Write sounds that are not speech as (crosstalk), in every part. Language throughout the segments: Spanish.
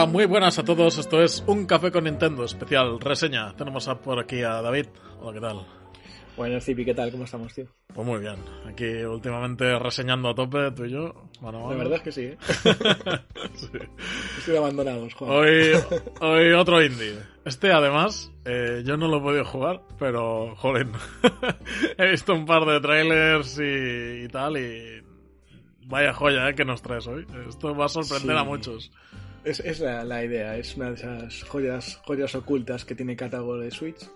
Hola, muy buenas a todos. Esto es Un Café con Nintendo, especial reseña. Tenemos por aquí a David. Hola, ¿qué tal? Bueno, Zipi, ¿qué tal? ¿Cómo estamos, tío? Pues muy bien. Aquí últimamente reseñando a tope, tú y yo. La verdad es que sí, ¿eh? (laughs) Estoy abandonados, Juan. Hoy, hoy otro indie. Este, además, eh, yo no lo he podido jugar, pero, joder, (laughs) he visto un par de trailers y, tal, y vaya joya ¿eh? que nos traes hoy. Esto va a sorprender a muchos. Es, la, idea, es una de esas joyas, joyas ocultas que tiene catálogo de Switch.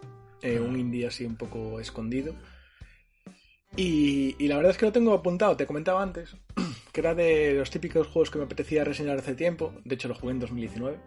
Eh, un indie así un poco escondido. Y, la verdad es que lo tengo apuntado, te comentaba antes, (clears throat) que era de los típicos juegos que me apetecía reseñar hace tiempo. De hecho, lo jugué en 2019.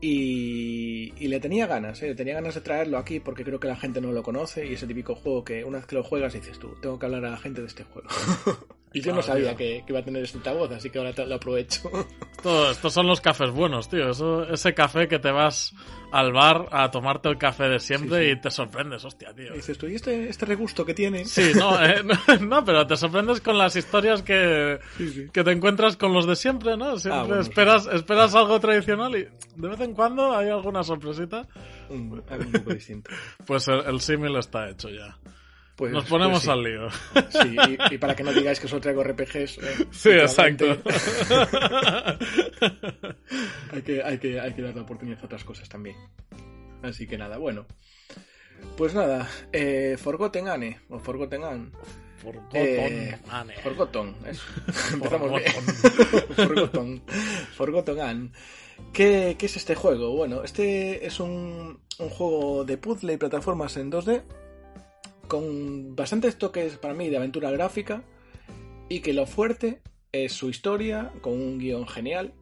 y, y, le tenía ganas, ¿eh? le tenía ganas de traerlo aquí porque creo que la gente no lo conoce y es el típico juego que una vez que lo juegas dices tú, tengo que hablar a la gente de este juego. (laughs) Y yo no sabía que, iba a tener este voz, así que ahora lo aprovecho. (laughs) estos son los cafés buenos, tío. ese café que te vas al bar a tomarte el café de siempre y te sorprendes, hostia, tío. dices tú, ¿y este, este regusto que tiene? Sí, no, (laughs) eh, (laughs) no, pero te sorprendes con las historias que, que te encuentras con los de siempre, ¿no? Siempre ah, esperas, esperas algo tradicional y de vez en cuando hay alguna sorpresita. Un, un poco distinto. Pues el, el símil está hecho ya. Pues, Nos pues ponemos al lío. Sí, y, para que no digáis que solo traigo RPGs. Eh, sí, exacto. (laughs) hay, que, hay, que, hay que dar la oportunidad a otras cosas también. Así que nada, bueno. Pues nada, eh, Forgotten Anne, o Forgotten Anne. Forgotten eh, Anne. Forgotten, eso. (laughs) Empezamos bien. Forgotten. (laughs) Forgotten Anne. ¿Qué, ¿Qué, es este juego? Bueno, este es un, un juego de puzzle y plataformas en 2D con bastantes toques para mí de aventura gráfica y que lo fuerte es su historia, con un guion genial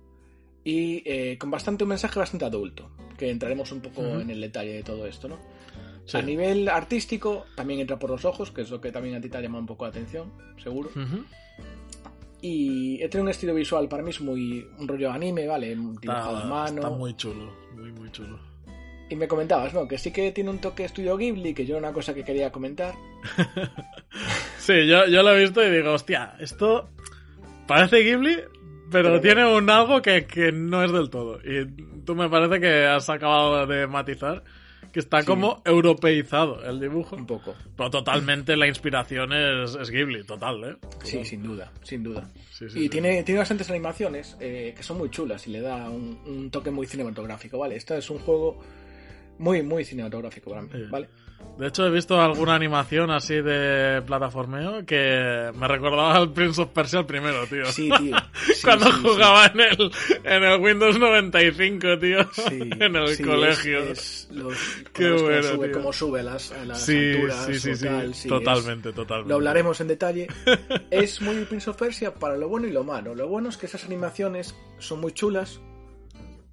y eh, con bastante un mensaje bastante adulto, que entraremos un poco en el detalle de todo esto, ¿no? A nivel artístico también entra por los ojos, que es lo que también a ti te ha llamado un poco la atención, seguro. Y he tenido un estilo visual, para mí es muy un rollo anime, ¿vale? Dibujado a mano. Está muy chulo, muy, muy chulo. Y me comentabas, ¿no? Que sí que tiene un toque estudio Ghibli, que yo era una cosa que quería comentar. (laughs) sí, yo, yo lo he visto y digo, hostia, esto parece Ghibli, pero, tiene un algo que, no es del todo. Y tú me parece que has acabado de matizar que está como europeizado el dibujo. Un poco. Pero totalmente la inspiración es, es Ghibli, total, ¿eh? Sí, sin duda, sin duda. y tiene, tiene bastantes animaciones eh, que son muy chulas y le da un, un, toque muy cinematográfico, ¿vale? Este es un juego muy, muy cinematográfico para mí, ¿vale? De hecho, he visto alguna animación así de plataformeo que me recordaba al Prince of Persia el primero, tío. Sí, (laughs) tío. Cuando jugaba En, el, en el Windows 95, tío. (laughs) en el colegio. Qué bueno, sube, Cómo sube las, las alturas. Sí, sí, sí. totalmente, totalmente. Lo hablaremos en detalle. (laughs) es muy Prince of Persia para lo bueno y lo malo. Lo bueno es que esas animaciones son muy chulas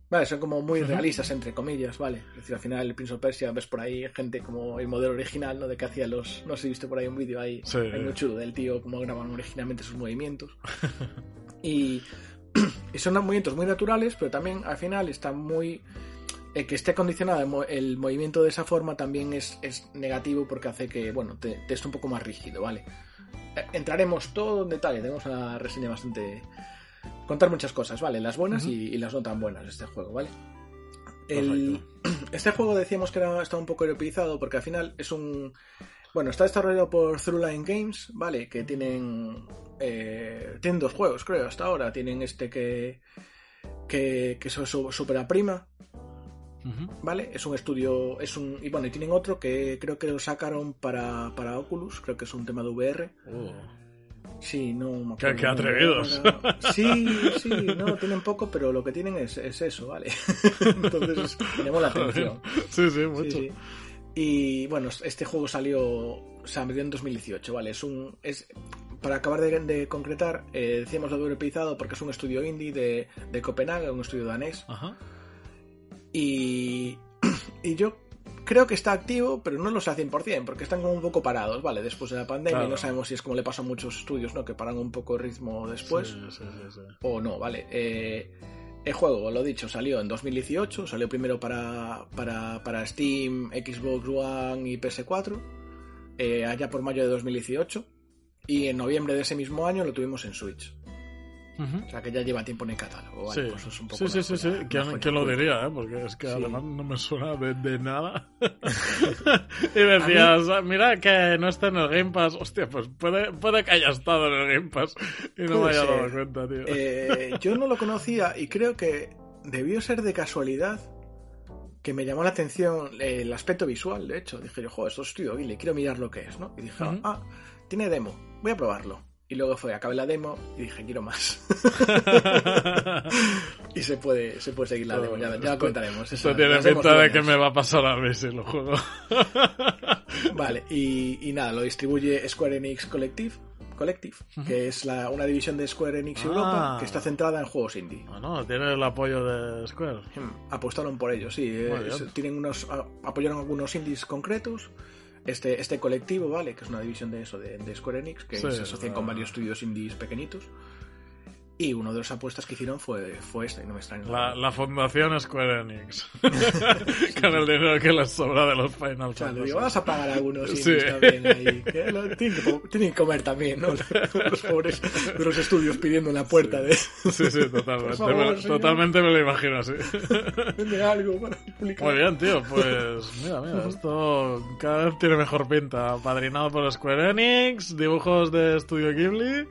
Vale, son como muy realistas, entre comillas, ¿vale? Es decir, al final el Prince of Persia ves por ahí gente como el modelo original, ¿no? De que hacía los... No sé si viste por ahí un vídeo ahí muy chulo del tío, como graban originalmente sus movimientos. (laughs) y, y (clears throat) son movimientos muy naturales, pero también al final está muy... El que esté condicionado el, movimiento de esa forma también es, es negativo porque hace que, bueno, te, te esté un poco más rígido, ¿vale? Eh, entraremos todo en detalle, tenemos una reseña bastante contar muchas cosas, ¿vale? Las buenas y, las no tan buenas de este juego, ¿vale? (clears throat) este juego decíamos que era, está un poco europeizado porque al final es un... Bueno, está desarrollado por Throughline Games, ¿vale? Que tienen... Eh, tienen dos juegos, creo, hasta ahora. Tienen este que... Que, que es Supera Prima, ¿Vale? Es un estudio, es un... Y bueno, y tienen otro que creo que lo sacaron para, para Oculus, creo que es un tema de VR. Sí, no Qué, atrevidos. (laughs) Sí, sí, no, tienen poco, pero lo que tienen es, eso, ¿vale? (laughs) Entonces tenemos la atención. Sí, sí, mucho. Y bueno, este juego salió, o sea, en 2018, ¿vale? Es un. Es, para acabar de, concretar, eh, decíamos lo de europeizado porque es un estudio indie de, de Copenhague, un estudio danés. Ajá. Y, (clears throat) y yo creo que está activo, pero no lo sé al 100%, porque están como un poco parados, ¿vale? Después de la pandemia, y no sabemos si es como le pasa a muchos estudios, ¿no? Que paran un poco el ritmo después. Sí, sí, sí, o no, ¿vale? Eh, el juego, lo dicho, salió en 2018, salió primero para, para, para Steam, Xbox One y PS4, eh, allá por mayo de 2018, y en noviembre de ese mismo año lo tuvimos en Switch. O sea, que ya lleva tiempo en el catálogo. Vale, Sí, pues es un poco sí, sí, sí, sí. ¿Quién, lo diría, eh? Porque es que Sí. además no me suena de, de nada. (laughs) y decías, "Ah, mira que no está en el Game Pass. Hostia, pues puede, puede que haya estado en el Game Pass y no me haya dado cuenta, tío. Eh, yo no lo conocía y creo que debió ser de casualidad que me llamó la atención el aspecto visual, de hecho. Dije yo, joder, esto es Studio Ghibli, quiero mirar lo que es, ¿no? Y dije, ah, tiene demo, voy a probarlo. Y luego fue, acabé la demo y dije, quiero más. (laughs) y se puede, se puede seguir la demo, ya, ya comentaremos. Esto tiene pinta de que me va a pasar a si lo juego. (laughs) Vale, y, y nada, lo distribuye Square Enix Collective, Collective que es la, una división de Square Enix Ah. Europa que está centrada en juegos indie. Bueno, tiene el apoyo de Square. Hmm, Apostaron por ello, sí. eh, tienen unos, apoyaron algunos indies concretos. Este, este colectivo, ¿vale? Que es una división de eso, de, de Square Enix, que Sí, se asocian con varios estudios indies pequeñitos. Y una de las apuestas que hicieron fue, fue esta, y no me extraña. La, la fundación Square Enix. (laughs) Con el dinero que les sobra de los Final Fantasy. digo, vas a pagar algunos Sí. también ahí. Que lo- tienen, que, tienen que comer también, ¿no? (laughs) Los pobres de los estudios pidiendo en la puerta de... Sí, sí, totalmente. (laughs) Favor, me, totalmente me lo imagino así. Vende algo para publicar. Muy bien, tío. Pues mira, mira, esto cada vez tiene mejor pinta. Padrinado por Square Enix, dibujos de Studio Ghibli,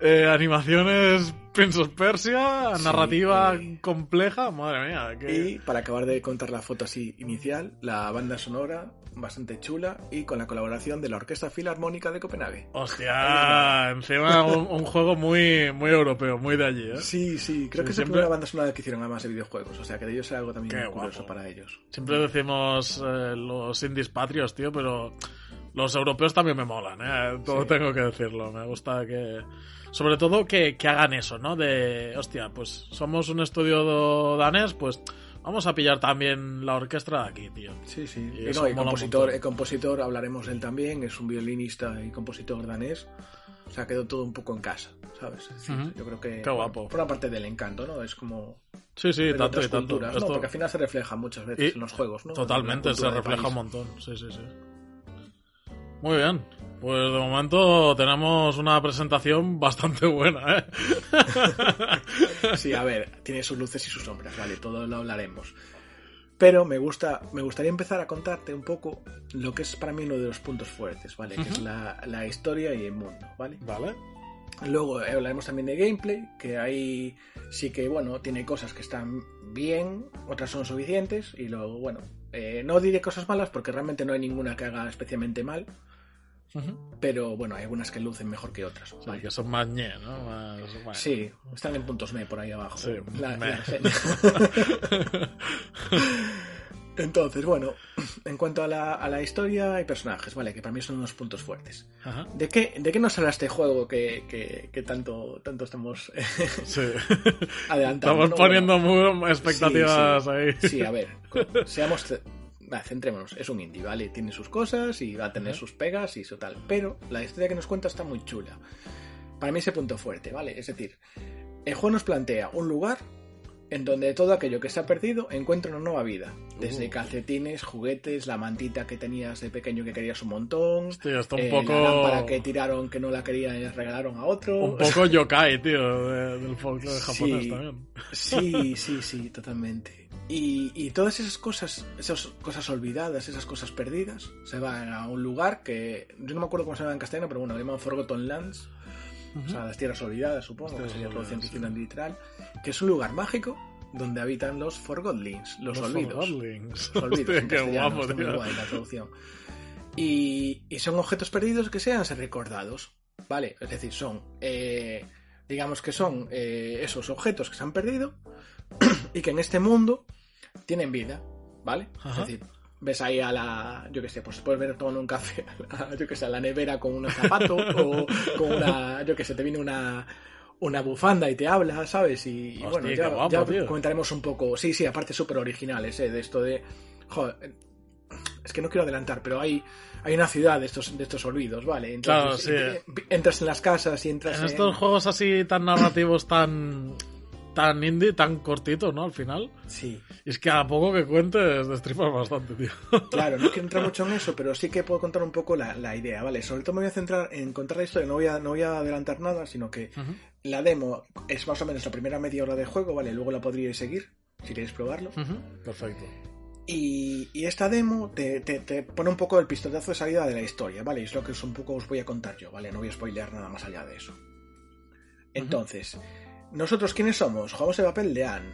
eh, animaciones Prince of Persia, Sí, narrativa eh. compleja. Madre mía, que... Y para acabar de contar la foto así inicial, la banda sonora bastante chula y con la colaboración de la Orquesta Filarmónica de Copenhague. Hostia, encima un, un juego muy, muy europeo, muy de allí, ¿eh? Sí, sí, creo Sí, que es siempre- la primera banda sonora que hicieron además de videojuegos, o sea que de ellos era algo también muy curioso para ellos. Siempre decimos eh, los indies patrios, tío, pero los europeos también me molan, ¿eh? Todo Sí. tengo que decirlo. Me gusta que... Sobre todo que, que hagan eso, ¿no? De, hostia, pues somos un estudio danés, pues vamos a pillar también la orquesta de aquí, tío. Sí, sí. Y Y eso no, el compositor, el compositor, hablaremos de él también, es un violinista y compositor danés. O sea, quedó todo un poco en casa, ¿sabes? Yo creo que Qué guapo. por una parte del encanto, ¿no? Es como Sí, sí, tanto y tanto. culturas, ¿no? Esto- Porque al final se refleja muchas veces Y- en los juegos, ¿no? Totalmente, se refleja un montón. Sí, sí, sí. Muy bien. Pues de momento tenemos una presentación bastante buena, ¿eh? Sí, a ver, tiene sus luces y sus sombras, vale, todo lo hablaremos. Pero me gusta, me gustaría empezar a contarte un poco lo que es para mí uno de los puntos fuertes, ¿vale? Que es la, la historia y el mundo, ¿vale? Vale. Luego eh, hablaremos también de gameplay, que ahí sí que, bueno, tiene cosas que están bien, otras son suficientes, y luego, bueno, eh, no diré cosas malas porque realmente no hay ninguna que haga especialmente mal, Pero bueno, hay algunas que lucen mejor que otras. ¿vale? que son más ñe, ¿no? Más, bueno. Sí, están en puntos me por ahí abajo. Sí, la-. (laughs) Entonces, bueno, en cuanto a la, a la historia y personajes, ¿vale? Que para mí son unos puntos fuertes. Ajá. ¿De qué, de qué nos habla este juego que, que- que tanto, tanto estamos (laughs) Sí. adelantando? Estamos ¿no? poniendo Bueno, muy expectativas sí, ahí. Sí, a ver, seamos... va, centrémonos, es un indie, ¿vale? Tiene sus cosas y va a tener sus pegas y su tal. Pero la historia que nos cuenta está muy chula. Para mí ese punto fuerte, ¿vale? Es decir, el juego nos plantea un lugar en donde todo aquello que se ha perdido encuentra una nueva vida. Desde Uh. calcetines, juguetes, la mantita que tenías de pequeño que querías un montón, Hostia, está un eh, poco. la lámpara que tiraron que no la querían y les regalaron a otro. Un poco (laughs) yokai, tío, de- del folclore japonés Sí. también. Sí, (laughs) sí, sí, totalmente. Y, y todas esas cosas, esas cosas olvidadas, esas cosas perdidas, se van a un lugar que yo no me acuerdo cómo se llama en castellano, pero bueno, le llaman Forgotten Lands, o sea, las tierras olvidadas, supongo, que sería traducción hicieron literal, que es un lugar mágico donde habitan los Forgotlings, los, olvidos. Forgotlings. Los olvidos (laughs) Hostia, qué guapo, muy tío. guay la traducción. Y, y son objetos perdidos que sean recordados, ¿vale? Es decir, son, eh, digamos que son eh, esos objetos que se han perdido (clears throat) y que en este mundo tienen vida, ¿vale? Ajá. Es decir, ves ahí a la, yo qué sé, pues puedes ver tomando un café, a la- yo qué sé, a la nevera con un zapato o con una, yo qué sé, te viene una una bufanda y te habla, ¿sabes? Y, Hostia, bueno, ya, guapo, ya comentaremos un poco. Sí, sí, aparte súper originales, ¿eh? De esto de. Joder, es que no quiero adelantar, pero hay, hay una ciudad de estos, de estos olvidos, ¿vale? Entonces, Claro, sí. entras en las casas y entras En estos juegos así tan narrativos, tan tan indie, tan cortito, ¿no? Al final. Sí. Y es que a poco que cuentes destripas bastante, tío. (laughs) Claro, no quiero entrar mucho en eso, pero sí que puedo contar un poco la, la idea, ¿vale? Sobre todo me voy a centrar en contar la historia, no voy a, no voy a adelantar nada, sino que Ujú. la demo es más o menos la primera media hora de juego, ¿vale? Luego la podríais seguir, si queréis probarlo. Perfecto. Y, y esta demo te, te- te pone un poco el pistoletazo de salida de la historia, ¿vale? Es lo que es un poco os voy a contar yo, ¿vale? No voy a spoilear nada más allá de eso. Entonces, ¿nosotros quiénes somos? Jugamos el papel de Anne,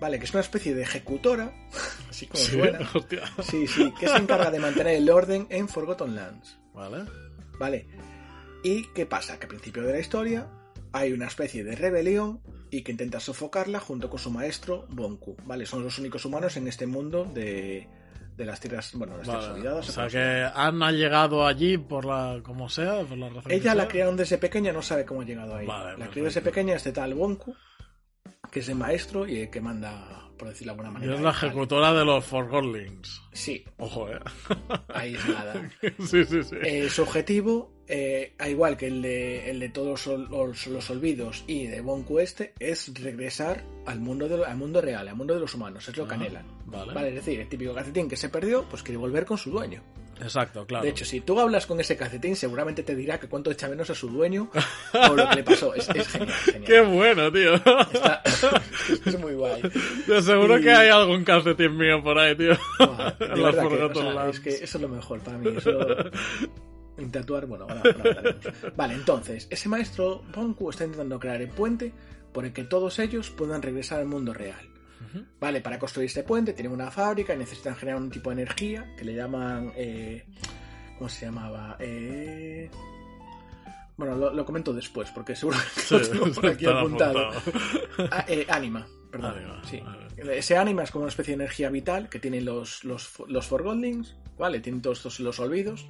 ¿vale? Que es una especie de ejecutora, (laughs) así como Sí, suena. (laughs) hostia. Sí, sí, que se encarga de mantener el orden en Forgotten Lands, Vale. ¿vale? ¿Y qué pasa? Que al principio de la historia hay una especie de rebelión y que intenta sofocarla junto con su maestro Bonku, ¿vale? Son los únicos humanos en este mundo de, de las tierras, bueno, las tierras Vale. olvidadas. O sea que Anne ha llegado allí por la. como sea, por la razón que Ella la sea. criaron desde pequeña, no sabe cómo ha llegado ahí. Vale, la crió desde pequeña este tal Bonku, que es el maestro y el que manda, por decirlo de alguna Y manera. es la ejecutora de los Forgotlings. Sí, Ojo, eh. ahí es nada. (laughs) sí, sí, sí. Eh, su objetivo, eh, al igual que el de, el de todos los, los- olvidos y de Bonku este, es regresar al mundo, de, al mundo real, al mundo de los humanos. Es lo que Ah, anhelan. Vale. Vale, es decir, el típico calcetín que se perdió, pues quiere volver con su dueño. Exacto, claro. De hecho, si tú hablas con ese calcetín, seguramente te dirá que cuánto echa menos a su dueño o lo que le pasó. Es, es genial, (laughs) genial. Qué bueno, tío. Está- (laughs) (laughs) es muy guay. De seguro Y- que hay algún calcetín mío por ahí, tío. De las que, o sea, es que eso es lo mejor para mí. Eso... Tatuar, bueno, ahora, ahora hablaremos. Vale, entonces, ese maestro Bonku está intentando crear el puente por el que todos ellos puedan regresar al mundo real. Vale, para construir este puente tienen una fábrica y necesitan generar un tipo de energía que le llaman... eh, ¿Cómo se llamaba? Eh, Bueno, lo, lo comento después porque seguro que Sí, lo tengo por aquí apuntado. apuntados. Ah, eh, ánima, perdón. Ánima, sí. Ese ánima es como una especie de energía vital que tienen los, los, los Forgotlings, ¿vale? Tienen todos estos los olvidos.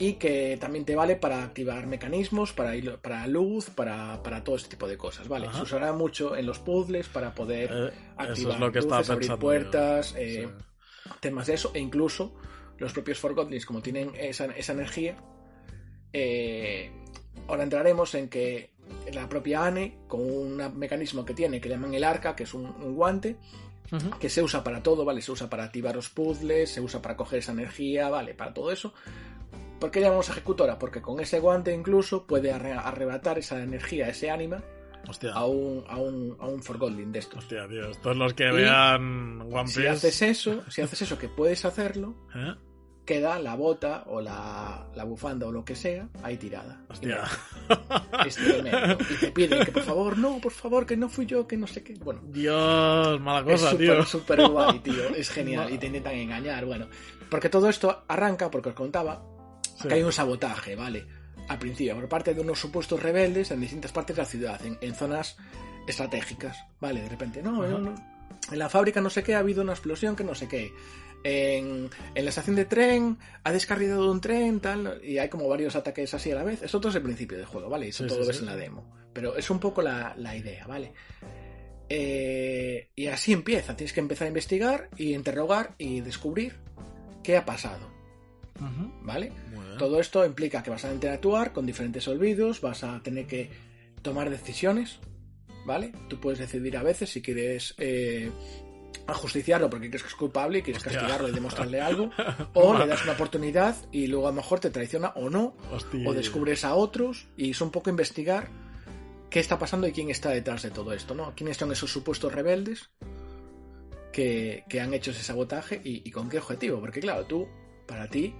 Y que también te vale para activar mecanismos, para, ir- para luz, para, para todo este tipo de cosas, ¿vale? Ajá. Se usará mucho en los puzzles para poder Eh, activar eso es lo que estaba luces, abrir puertas, eh, Sí. temas de eso, e incluso los propios Forgotlings, como tienen esa, esa energía, eh, ahora entraremos en que la propia Anne, con un mecanismo que tiene que llaman el arca, que es un, un guante, que se usa para todo, ¿vale? Se usa para activar los puzzles, se usa para coger esa energía, ¿vale? Para todo eso. ¿Por qué llamamos ejecutora? Porque con ese guante incluso puede arre- arrebatar esa energía, ese ánima, Hostia. a un, a un, a un Forgotling de estos. Hostia, tío. Estos los que Y vean One Si Piece. haces eso, si haces eso que puedes hacerlo, ¿Eh? queda la bota o la, la bufanda o lo que sea ahí tirada. Hostia. Es tremendo. Y te piden que por favor, no, por favor, que no fui yo, que no sé qué. Bueno, Dios, mala es cosa, súper, tío. súper guay, tío. Es genial. (laughs) Y te intentan engañar, bueno. Porque todo esto arranca, porque os contaba, Sí. que hay un sabotaje, ¿vale? Al principio, por parte de unos supuestos rebeldes en distintas partes de la ciudad, en, en zonas estratégicas, ¿vale? De repente, no, no, no. en la fábrica no sé qué ha habido una explosión que no sé qué. En, en la estación de tren ha descarrilado un tren, tal, y hay como varios ataques así a la vez. Eso todo es el principio del juego, ¿vale? Eso Sí, todo sí, lo ves en la demo. Pero es un poco la, la idea, ¿vale? Eh, y así empieza. Tienes que empezar a investigar y interrogar y descubrir qué ha pasado, ¿vale? Todo esto implica que vas a interactuar con diferentes olvidos, vas a tener que tomar decisiones, ¿vale? Tú puedes decidir a veces si quieres eh, ajusticiarlo porque crees que es culpable y quieres Hostia. castigarlo y demostrarle algo, (laughs) o le das una oportunidad y luego a lo mejor te traiciona o no, Hostia. o descubres a otros y es un poco investigar qué está pasando y quién está detrás de todo esto, ¿no? ¿Quiénes son esos supuestos rebeldes que, que han hecho ese sabotaje y, y con qué objetivo? Porque claro, tú, para ti,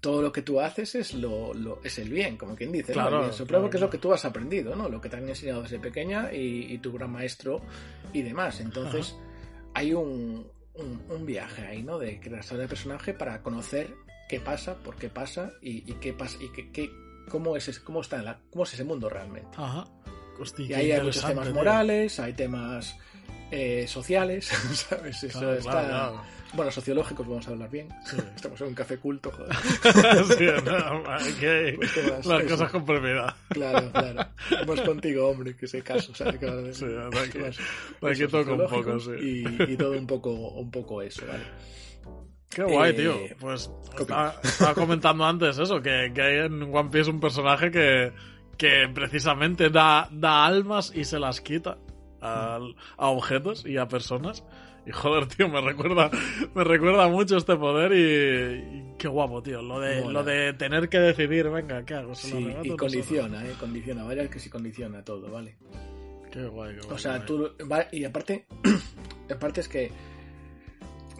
todo lo que tú haces es lo, lo- es el bien, como quien dice, ¿no? Claro, El bien supremo, claro, porque es lo que tú has aprendido, ¿no? Lo que te han enseñado desde pequeña y, y tu gran maestro y demás. Entonces, hay un, un, un viaje ahí, ¿no? De creación de personaje para conocer qué pasa, por qué pasa y, y qué pasa y qué, qué- cómo es ese- cómo está la- cómo es ese mundo realmente. Ajá. Hostia, Y ahí hay muchos temas tío. morales, hay temas eh, sociales, (laughs) ¿sabes? Eso Claro, está... claro. Bueno, sociológicos vamos a hablar bien. Sí. (laughs) Estamos en un café culto, joder. (laughs) Sí, no, ok. Pues qué más, Las eso. cosas comprimidas. Claro, claro. Vamos contigo, hombre, que sé caso, ¿sabes? Claro, Sí, de aquí Eso, toca un poco, sí. Y, y todo un poco, un poco eso, ¿vale? Qué guay, Eh, tío. Pues ¿qué estaba, estaba comentando antes eso, que, que hay en One Piece un personaje que, que precisamente da, da almas y se las quita. A, a objetos y a personas. Y joder, tío, me recuerda, me recuerda mucho este poder y, y qué guapo, tío. Lo de, Mola. lo de tener que decidir, venga, ¿qué hago? ¿Se lo Sí, arrebato o y se lo condiciona, eh, condiciona, vaya que sí condiciona todo, ¿vale? Qué guay, qué guay. O sea, tú va- y aparte, (clears throat) aparte es que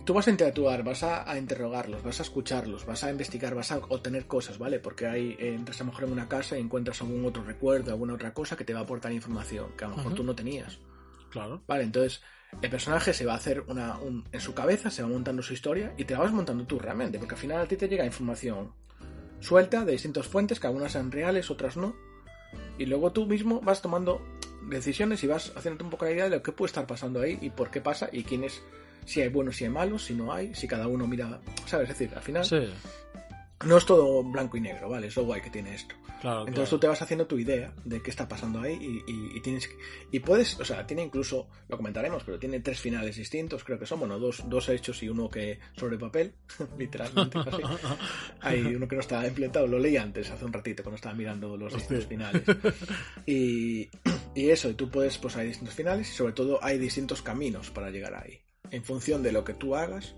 tú vas a interactuar, vas a, a interrogarlos, vas a escucharlos, vas a investigar, vas a obtener cosas, ¿vale? Porque hay, eh, entras a lo mejor en una casa y encuentras algún otro recuerdo, alguna otra cosa que te va a aportar información que a lo mejor tú no tenías. Claro. Vale, entonces el personaje se va a hacer una, un- en su cabeza, se va montando su historia y te la vas montando tú realmente, porque al final a ti te llega información suelta de distintas fuentes, que algunas sean reales, otras no, y luego tú mismo vas tomando decisiones y vas haciendo un poco la idea de lo que puede estar pasando ahí y por qué pasa y quién es, si hay buenos, si hay malos, si no hay, si cada uno mira, ¿sabes? Es decir, al final Sí, no es todo blanco y negro, ¿vale? Es lo guay que tiene esto. claro. Entonces claro. tú te vas haciendo tu idea de qué está pasando ahí y, y- y tienes que- y puedes, o sea, tiene incluso, lo comentaremos, pero tiene tres finales distintos, creo que son, bueno, dos, dos hechos y uno que sobre papel, (laughs) literalmente (laughs) casi. Hay uno que no está implementado, lo leí antes, hace un ratito, cuando estaba mirando los distintos finales. Y, y eso, y tú puedes, pues hay distintos finales y sobre todo hay distintos caminos para llegar ahí. En función de lo que tú hagas,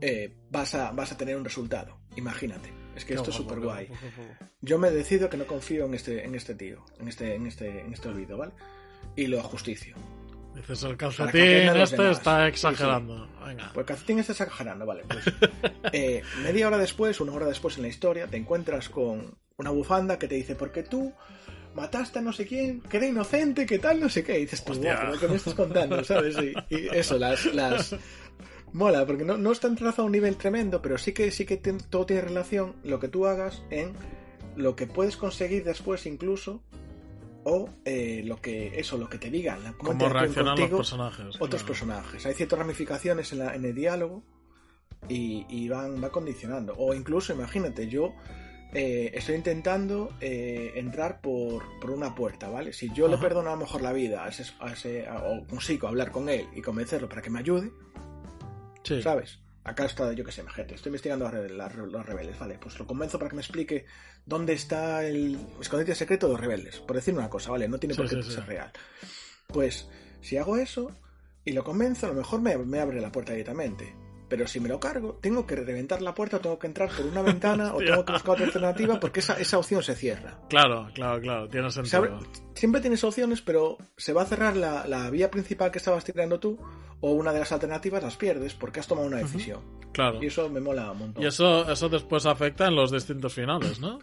eh, vas, a, vas a tener un resultado. Imagínate. Es que Qué esto es súper guay. guapo, qué guapo. Yo me decido que no confío en este, en este tío, en este, en este, en este olvido, ¿vale? Y lo ajusticio. Dices, el Para que calcetín este está Sí, exagerando. Venga. Pues Calcetín está exagerando, vale. Pues, (laughs) eh, media hora después, una hora después en la historia, te encuentras con una bufanda que te dice, porque tú mataste a no sé quién, que era inocente, que tal, no sé qué. Y dices. "Guau, pero ¿qué me estás contando? ¿Sabes? Y, y eso, las, las... Mola, porque no, no está entrazado a un nivel tremendo, pero sí que, sí que todo tiene relación, lo que tú hagas, en lo que puedes conseguir después incluso, o eh, lo que, eso, lo que te digan, la- cómo ¿Cómo interactúen reaccionan los personajes? otros Claro. personajes. Hay ciertas ramificaciones en, la- en el diálogo y, y van va condicionando. O incluso, imagínate, yo eh, estoy intentando eh, entrar por, por una puerta, ¿vale? Si yo le perdono a lo mejor la vida a ese, a ese- a- o consigo hablar con él y convencerlo para que me ayude, Sí. ¿sabes? Acá está, yo qué sé, imagínate, estoy investigando a los rebeldes, ¿vale? Pues lo convenzo para que me explique dónde está el escondite secreto de los rebeldes, por decir una cosa, ¿vale? No tiene Sí, por qué sí, ser real. Pues si hago eso y lo convenzo, a lo mejor me, me abre la puerta directamente. Pero si me lo cargo, tengo que reventar la puerta, o tengo que entrar por una ventana, o (laughs) tengo que buscar otra alternativa, porque esa, esa opción se cierra. Claro, claro, claro. Tiene Se sentido. siempre tienes opciones, pero se va a cerrar la, la vía principal que estabas tirando tú, o una de las alternativas las pierdes porque has tomado una decisión. Claro. Y eso me mola un montón. Y eso, eso después afecta en los distintos finales, ¿no?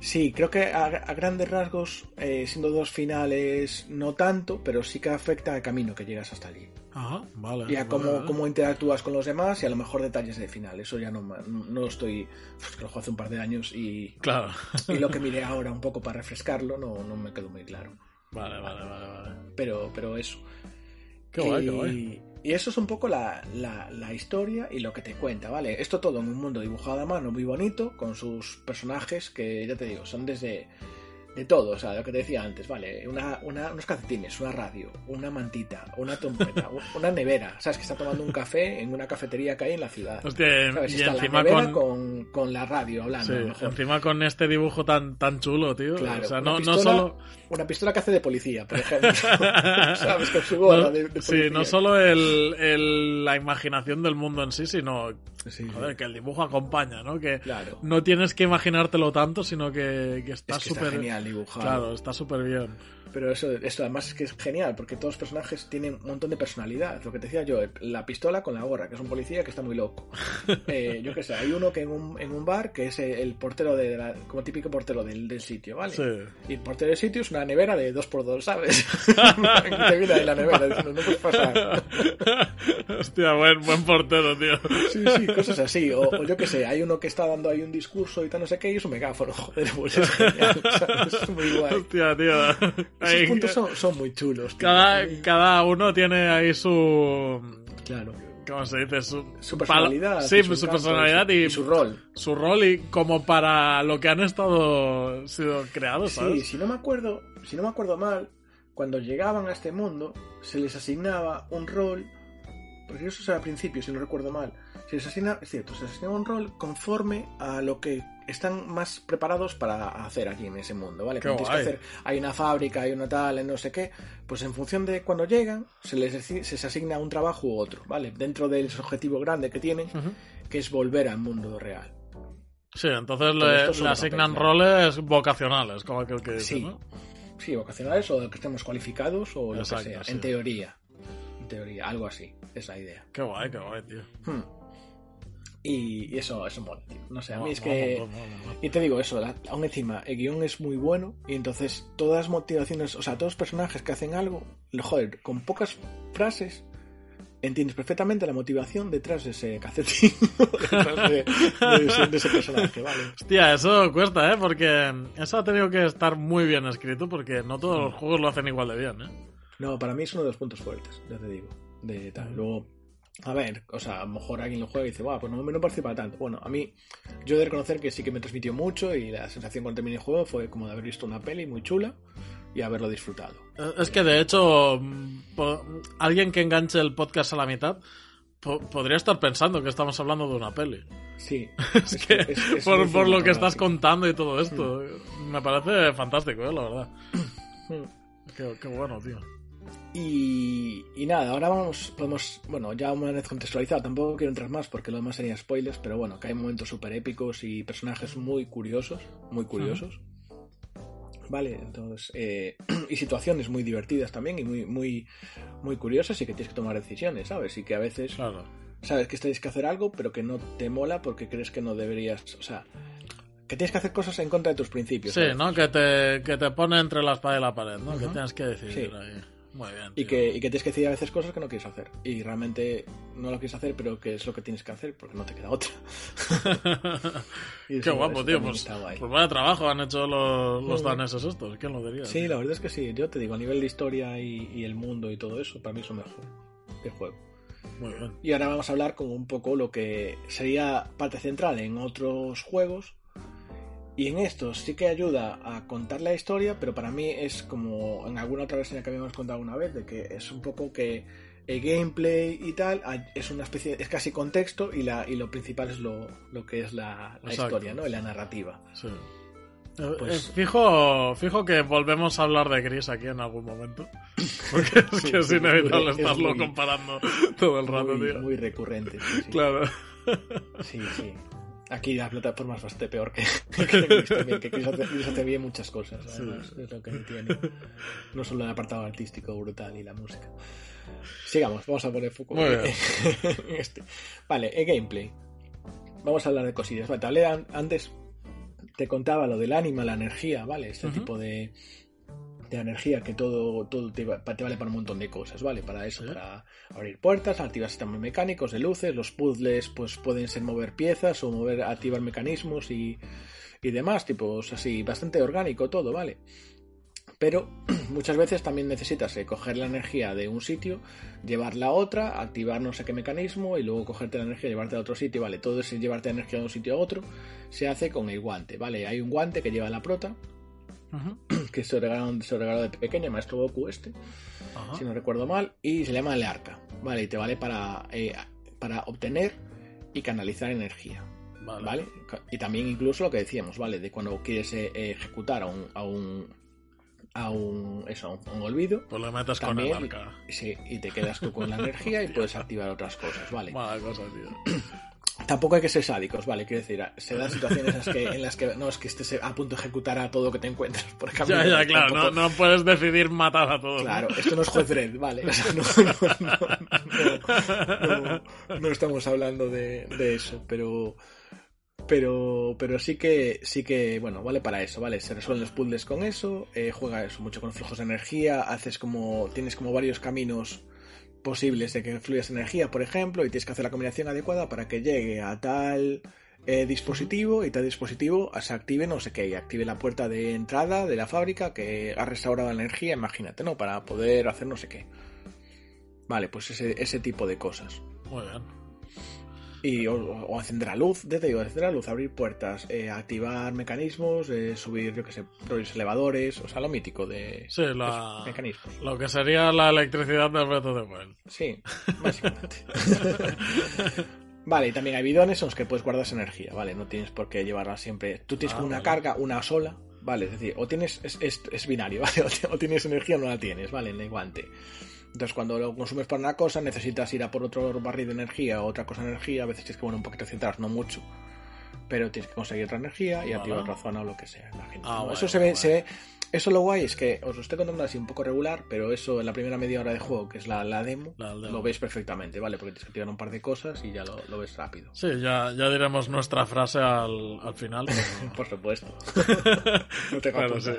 Sí, creo que a, a grandes rasgos, eh, siendo dos finales, no tanto, pero sí que afecta al camino que llegas hasta allí. Ajá, vale. Y a vale, cómo, vale. cómo interactúas con los demás y a lo mejor detalles del final. Eso ya no, no estoy. pues, que lo juego hace un par de años y, Claro. y lo que (laughs) miré ahora un poco para refrescarlo no, no me quedó muy claro. Vale, vale, vale, vale. Pero, pero eso. Qué guay, y, qué guay. Y eso es un poco la, la- la historia y lo que te cuenta, ¿vale? Esto todo en un mundo dibujado a mano muy bonito, con sus personajes que, ya te digo, son desde de todo, o sea, lo que te decía antes, ¿vale? Una, una- unos calcetines, una radio, una mantita, una trompeta, (laughs) una nevera, ¿sabes? Que está tomando un café en una cafetería que hay en la ciudad. Hostia, ¿Sabes? y Está encima la con... con... con la radio hablando, sí, mejor. encima con este dibujo tan, tan chulo, tío. Claro, o sea, no, no solo... Una pistola que hace de policía, por ejemplo. (laughs) ¿Sabes? Con su gorra no- de, de sí, no solo el, el- la imaginación del mundo en sí, sino Sí, joder, que el dibujo acompaña, ¿no? Que Claro. no tienes que imaginártelo tanto, sino que, que está es que está súper... genial dibujado. Claro, está súper bien. Pero eso, eso además es que es genial, porque todos los personajes tienen un montón de personalidad. Lo que te decía yo, la pistola con la gorra, que es un policía que está muy loco. (laughs) Eh, yo qué sé, hay uno que en un, en un bar que es el portero de la, como típico portero del, del sitio, ¿vale? Sí. Y el portero del sitio es una nevera de 2x2, ¿sabes? (laughs) te viene ahí la nevera diciendo, no puedes pasar. (laughs) Hostia, buen, buen portero, tío. Sí, sí, cosas así. O, o yo qué sé, hay uno que está dando ahí un discurso y tal, no sé qué, y es un megáfono. Joder, pues es genial, ¿sabes? Es muy guay. Hostia, tío. Esos Ahí- puntos son, son muy chulos. cada, cada uno tiene ahí su... Claro. ¿Cómo se dice? Su, Su personalidad. Sí, y su, personalidad y, y su rol. su rol y como para lo que han estado sido creados, Sí, si no me acuerdo, si no me acuerdo mal, cuando llegaban a este mundo se les asignaba un rol porque eso es al principio, si no recuerdo mal. Se les asigna, es cierto, se les asigna un rol conforme a lo que están más preparados para hacer aquí en ese mundo, ¿vale? Tienes que hacer, hay una fábrica, hay una tal, no sé qué, pues en función de cuando llegan, se les, se les asigna un trabajo u otro, ¿vale? Dentro del objetivo grande que tienen, que es volver al mundo real. Sí, entonces le, asignan papel, roles vocacionales, como aquel que dice, Sí. ¿no? Sí, vocacionales o que estemos cualificados o lo que sea. sí. En teoría. En teoría, algo así. Es la idea. Qué guay, qué guay, tío. Hmm. Y, y eso, eso mola, tío. No sé, a mí es que. Y te digo eso, la- aún encima, el guion es muy bueno y entonces todas las motivaciones, o sea, todos los personajes que hacen algo, joder, con pocas frases entiendes perfectamente la motivación detrás de ese cacetín, (laughs) detrás de, de ese, de ese personaje, ¿vale? Hostia, eso cuesta, ¿eh? Porque eso ha tenido que estar muy bien escrito porque no todos Mm. los juegos lo hacen igual de bien, ¿eh? No, para mí es uno de los puntos fuertes, ya te digo. De tal. Luego, a ver, o sea, a lo mejor alguien lo juega y dice, wow, pues no me no participa tanto. Bueno, a mí, yo he de reconocer que sí que me transmitió mucho y la sensación cuando terminé el juego fue como de haber visto una peli muy chula y haberlo disfrutado. Eh, Es que de hecho, mm, alguien que enganche el podcast a la mitad po- podría estar pensando que estamos hablando de una peli. Sí. (laughs) Es que es- es por, lo que estás contando y todo esto, me parece fantástico, ¿eh? La verdad. Mm. Qué, qué bueno, tío. Y, y nada, ahora vamos, podemos, bueno, ya una vez contextualizado, tampoco quiero entrar más porque lo demás sería spoilers, pero bueno, que hay momentos súper épicos y personajes muy curiosos, muy curiosos. Vale, entonces, eh, (clears throat) y situaciones muy divertidas también y muy, muy, muy curiosas y que tienes que tomar decisiones, ¿sabes? Y que a veces Claro. sabes que tienes que hacer algo, pero que no te mola porque crees que no deberías, o sea, que tienes que hacer cosas en contra de tus principios. Sí, ¿sabes? ¿no? Que te, que te pone entre la espada y la pared, ¿no? Que tienes que decidir Sí. ahí. Muy bien. Y que, y que tienes que decir a veces cosas que no quieres hacer. Y realmente no lo quieres hacer, pero que es lo que tienes que hacer porque no te queda otra. (laughs) Y Qué guapo, tío. Pues, pues vaya trabajo han hecho los, los daneses estos. ¿Quién lo diría? Sí, tío? la verdad es que sí. Yo te digo, a nivel de historia y, y el mundo y todo eso, para mí es lo mejor del juego. Muy bien. Y ahora vamos a hablar como un poco lo que sería parte central en otros juegos. Y en estos sí que ayuda a contar la historia, pero para mí es como en alguna otra versión que habíamos contado una vez, de que es un poco que el gameplay y tal a- es una especie, es casi contexto y, la, y lo principal es lo, lo que es la, historia, ¿no? Y la narrativa. Sí. Eh, Pues- eh, fijo, fijo que volvemos a hablar de Gris aquí en algún momento. (laughs) Porque es Sí, que es inevitable es estarlo muy- comparando todo el rato, muy, tío. muy recurrente. sí, sí. Claro. Sí, sí. Aquí la plataforma es bastante peor que, (laughs) que que bien muchas cosas, además, es lo que tiene. No solo el apartado artístico brutal y la música. Sigamos, vamos a poner en bien. (laughs) este. Vale, el gameplay. Vamos a hablar de cosillas. Vale, antes, te contaba lo del ánima, la energía, ¿vale? Este tipo de, de energía que todo, todo te, va- te vale para un montón de cosas, ¿vale? Para eso, Sí. para abrir puertas, activar sistemas mecánicos de luces, los puzzles pues pueden ser mover piezas o mover, activar mecanismos y, y demás, tipos así, bastante orgánico todo, ¿vale? Pero (clears throat) muchas veces también necesitas eh, coger la energía de un sitio, llevarla a otra, activar no sé qué mecanismo y luego cogerte la energía y llevarte a otro sitio, ¿vale? Todo ese llevarte la energía de un sitio a otro se hace con el guante, ¿vale? Hay un guante que lleva la prota, (clears throat) Que se regalaron, se regaló de pequeña, maestro Goku este, si no recuerdo mal, y se llama el arca, ¿vale? Y te vale para, eh, para obtener y canalizar energía, Vale. ¿vale? Y también incluso lo que decíamos, ¿vale? De cuando quieres eh, ejecutar a un, a un, a un, eso, un, un olvido, Pues le metes con el También- arca. sí, y te quedas tú con la (laughs) energía y puedes activar otras cosas, ¿vale? Mala cosa, tío. Tampoco hay que ser sádicos, ¿vale? Quiero decir, se dan situaciones en las que, en las que no es que estés a punto de ejecutar a todo lo que te encuentras por camino. Ya, ya, claro. Tampoco- No, no puedes decidir matar a todos. Claro, esto no es juez Dredd, ¿vale? O sea, no, no, no, no, no- no estamos hablando de, de eso, pero pero pero sí que sí que bueno vale para eso vale se resuelven los puzzles con eso eh, juega eso mucho con flujos de energía haces como tienes como varios caminos posibles de que fluyas energía por ejemplo y tienes que hacer la combinación adecuada para que llegue a tal eh, dispositivo y tal dispositivo se active no sé qué y active la puerta de entrada de la fábrica que ha restaurado la energía imagínate no para poder hacer no sé qué. Vale pues ese, ese tipo de cosas. Muy bien. Y, o, o encender la luz, te digo, encender la luz, abrir puertas, eh, activar mecanismos, eh, subir, yo que sé, elevadores, o sea, lo mítico de Sí, de la- mecanismos. Lo que sería la electricidad del of the Wild. Sí, básicamente. (laughs) vale, y también hay bidones en los que puedes guardar esa energía, ¿vale? No tienes por qué llevarla siempre. Tú tienes Ah, como una vale. carga, una sola, ¿vale? Es decir, o tienes, es, es- es binario, (laughs) ¿vale? O, o tienes energía o no la tienes, ¿vale? En el guante. Entonces, cuando lo consumes para una cosa, necesitas ir a por otro barril de energía o otra cosa de energía. A veces tienes que poner un poquito atrás, no mucho. Pero tienes que conseguir otra energía y activar otra zona o lo que sea. imagino. Ah, ¿no? guay, eso se ve, guay. se ve- Eso lo guay es que os lo estoy contando así un poco regular, pero eso en la primera media hora de juego, que es la, la demo, La demo. lo ves perfectamente, ¿vale? Porque tienes que activar un par de cosas y ya lo, lo ves rápido. Sí, ya, ya diremos nuestra frase al, al final. pero- (laughs) Por supuesto. (laughs) no tengo Claro, sí.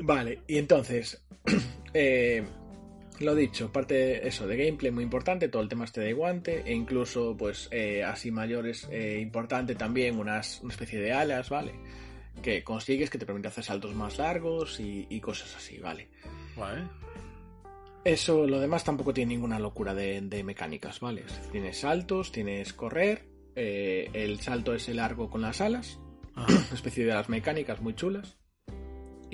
Vale, y entonces, (clears throat) eh, lo dicho, parte de eso de gameplay muy importante, todo el tema este de guante, e incluso, pues, eh, así mayores, eh, importante también unas, una especie de alas, ¿vale? Que consigues que te permite hacer saltos más largos y, y cosas así, ¿vale? Guay. Eso, lo demás tampoco tiene ninguna locura de, de mecánicas, ¿vale? Tienes saltos, tienes correr, eh, el salto ese largo con las alas, Ajá. una especie de alas mecánicas muy chulas.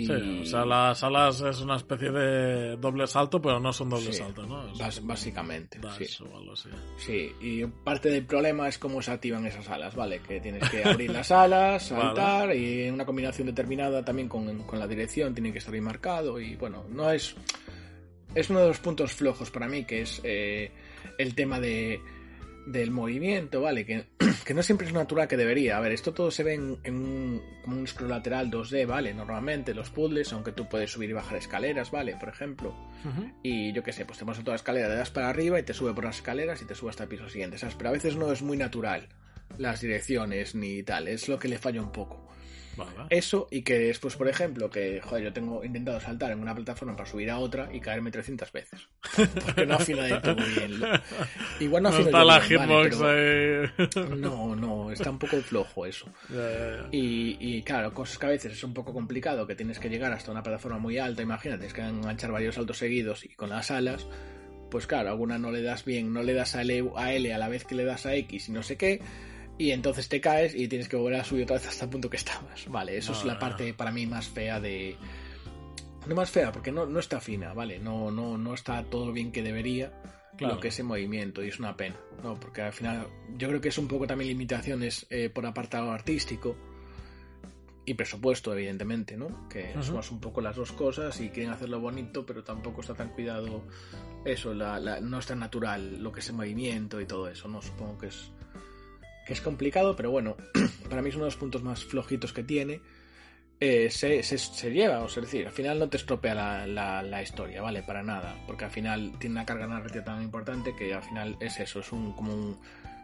Y Sí, o sea, las alas es una especie de doble salto, pero no son doble Sí, salto, ¿no? Es básicamente, sí. o algo así. Sí, y parte del problema es cómo se activan esas alas, ¿vale? Que tienes que abrir las alas, (laughs) Vale. saltar y en una combinación determinada también con, con la dirección tiene que estar bien marcado y bueno, no es... Es uno de los puntos flojos para mí, que es eh, el tema de, del movimiento, ¿vale? Que, (clears throat) que no siempre es natural que debería. A ver, esto todo se ve en, en un, como un scroll lateral 2D, ¿vale? Normalmente los puzzles, aunque tú puedes subir y bajar escaleras, ¿vale? Por ejemplo. Y yo qué sé, pues te vas a toda la escalera, le das para arriba y te sube por las escaleras y te sube hasta el piso siguiente, ¿sabes? Pero a veces no es muy natural las direcciones ni tal, es lo que le falla un poco. Vale. Eso y que después, por ejemplo, que, joder, yo tengo intentado saltar en una plataforma para subir a otra y caerme 300 veces. (laughs) Porque no afina del todo bien. Igual no No afina yo la bien, vale, hitbox pero- ahí. No, no, está un poco flojo eso. Ya, ya, ya. Y, y, claro, cosas que a veces es un poco complicado, que tienes que llegar hasta una plataforma muy alta, imagínate, tienes que enganchar varios saltos seguidos y con las alas, pues claro, alguna no le das bien, no le das a L, a L a la vez que le das a X y no sé qué, y entonces te caes y tienes que volver a subir otra vez hasta el punto que estabas. Vale, eso es la no, parte para mí más fea de... No más fea, porque no, no está fina, ¿vale? No, no, no está todo bien que debería Claro. lo que es ese movimiento y es una pena, ¿no? Porque al final yo creo que es un poco también limitaciones eh, por apartado artístico y presupuesto, evidentemente, ¿no? Que Ujú. son un poco las dos cosas y quieren hacerlo bonito, pero tampoco está tan cuidado eso, la, la- no es tan natural lo que es el movimiento y todo eso, ¿no? Supongo que es que es complicado, pero bueno, (clears throat) para mí es uno de los puntos más flojitos que tiene. Eh, se, se, se lleva, o sea, es decir, al final no te estropea la, la, la historia, ¿vale? Para nada, porque al final tiene una carga narrativa tan importante que al final es eso, es un como un...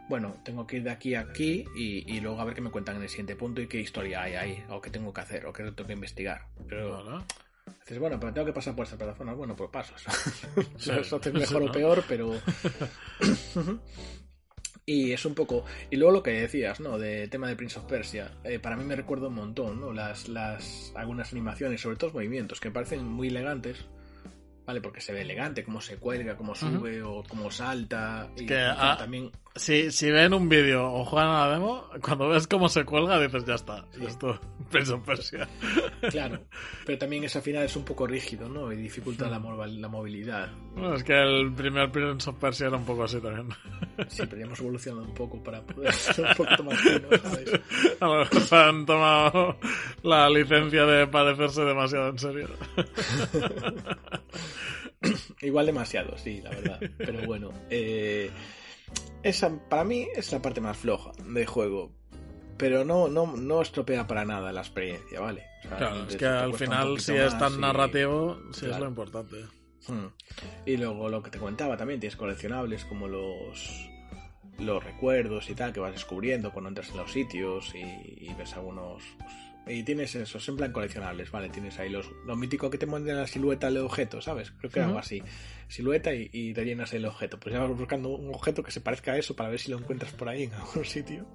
Bueno, tengo que ir de aquí a aquí y, y luego a ver qué me cuentan en el siguiente punto y qué historia hay ahí, o qué tengo que hacer, o qué tengo que investigar. Pero Vale. dices, bueno, pero tengo que pasar por esta plataforma, bueno, pues paso. o sea, Sí, eso hace mejor o ¿no? peor, pero... (laughs) (clears throat) Y es un poco. Y luego lo que decías, ¿no? De tema de Prince of Persia. eh, para mí me recuerda un montón, ¿no? Las, las. algunas animaciones, sobre todo los movimientos, que parecen muy elegantes. ¿Vale? Porque se ve elegante, cómo se cuelga, cómo sube o cómo salta. Y, que, y también. Si, si ven un vídeo o juegan a la demo, cuando ves cómo se cuelga, dices, ya está. Esto, (laughs) Prince of Persia. Claro. pero también eso al final es un poco rígido, ¿no? Y dificulta la, movilidad. Bueno, es que el primer Prince of Persia era un poco así también. Sí, pero ya hemos evolucionado un poco para poder (laughs) ser un poquito más finos, ¿sabes? A lo mejor se han tomado la licencia de parecerse demasiado en serio. (laughs) Igual demasiado, sí, la verdad. Pero bueno, eh, esa para mí es la parte más floja del juego. Pero no, no, no estropea para nada la experiencia, ¿vale? O sea, Claro, es que al final, si es tan y- narrativo, sí es lo importante. Hmm. Y luego lo que te comentaba también, tienes coleccionables como los los recuerdos y tal que vas descubriendo cuando entras en los sitios y, y ves algunos... pues, y tienes eso, siempre en coleccionables, ¿vale? Tienes ahí los, lo mítico que te muestran la silueta del objeto, ¿sabes? Creo que era algo así. Silueta y, y te llenas el objeto. Pues ya vas buscando un objeto que se parezca a eso para ver si lo encuentras por ahí en (laughs) algún sitio.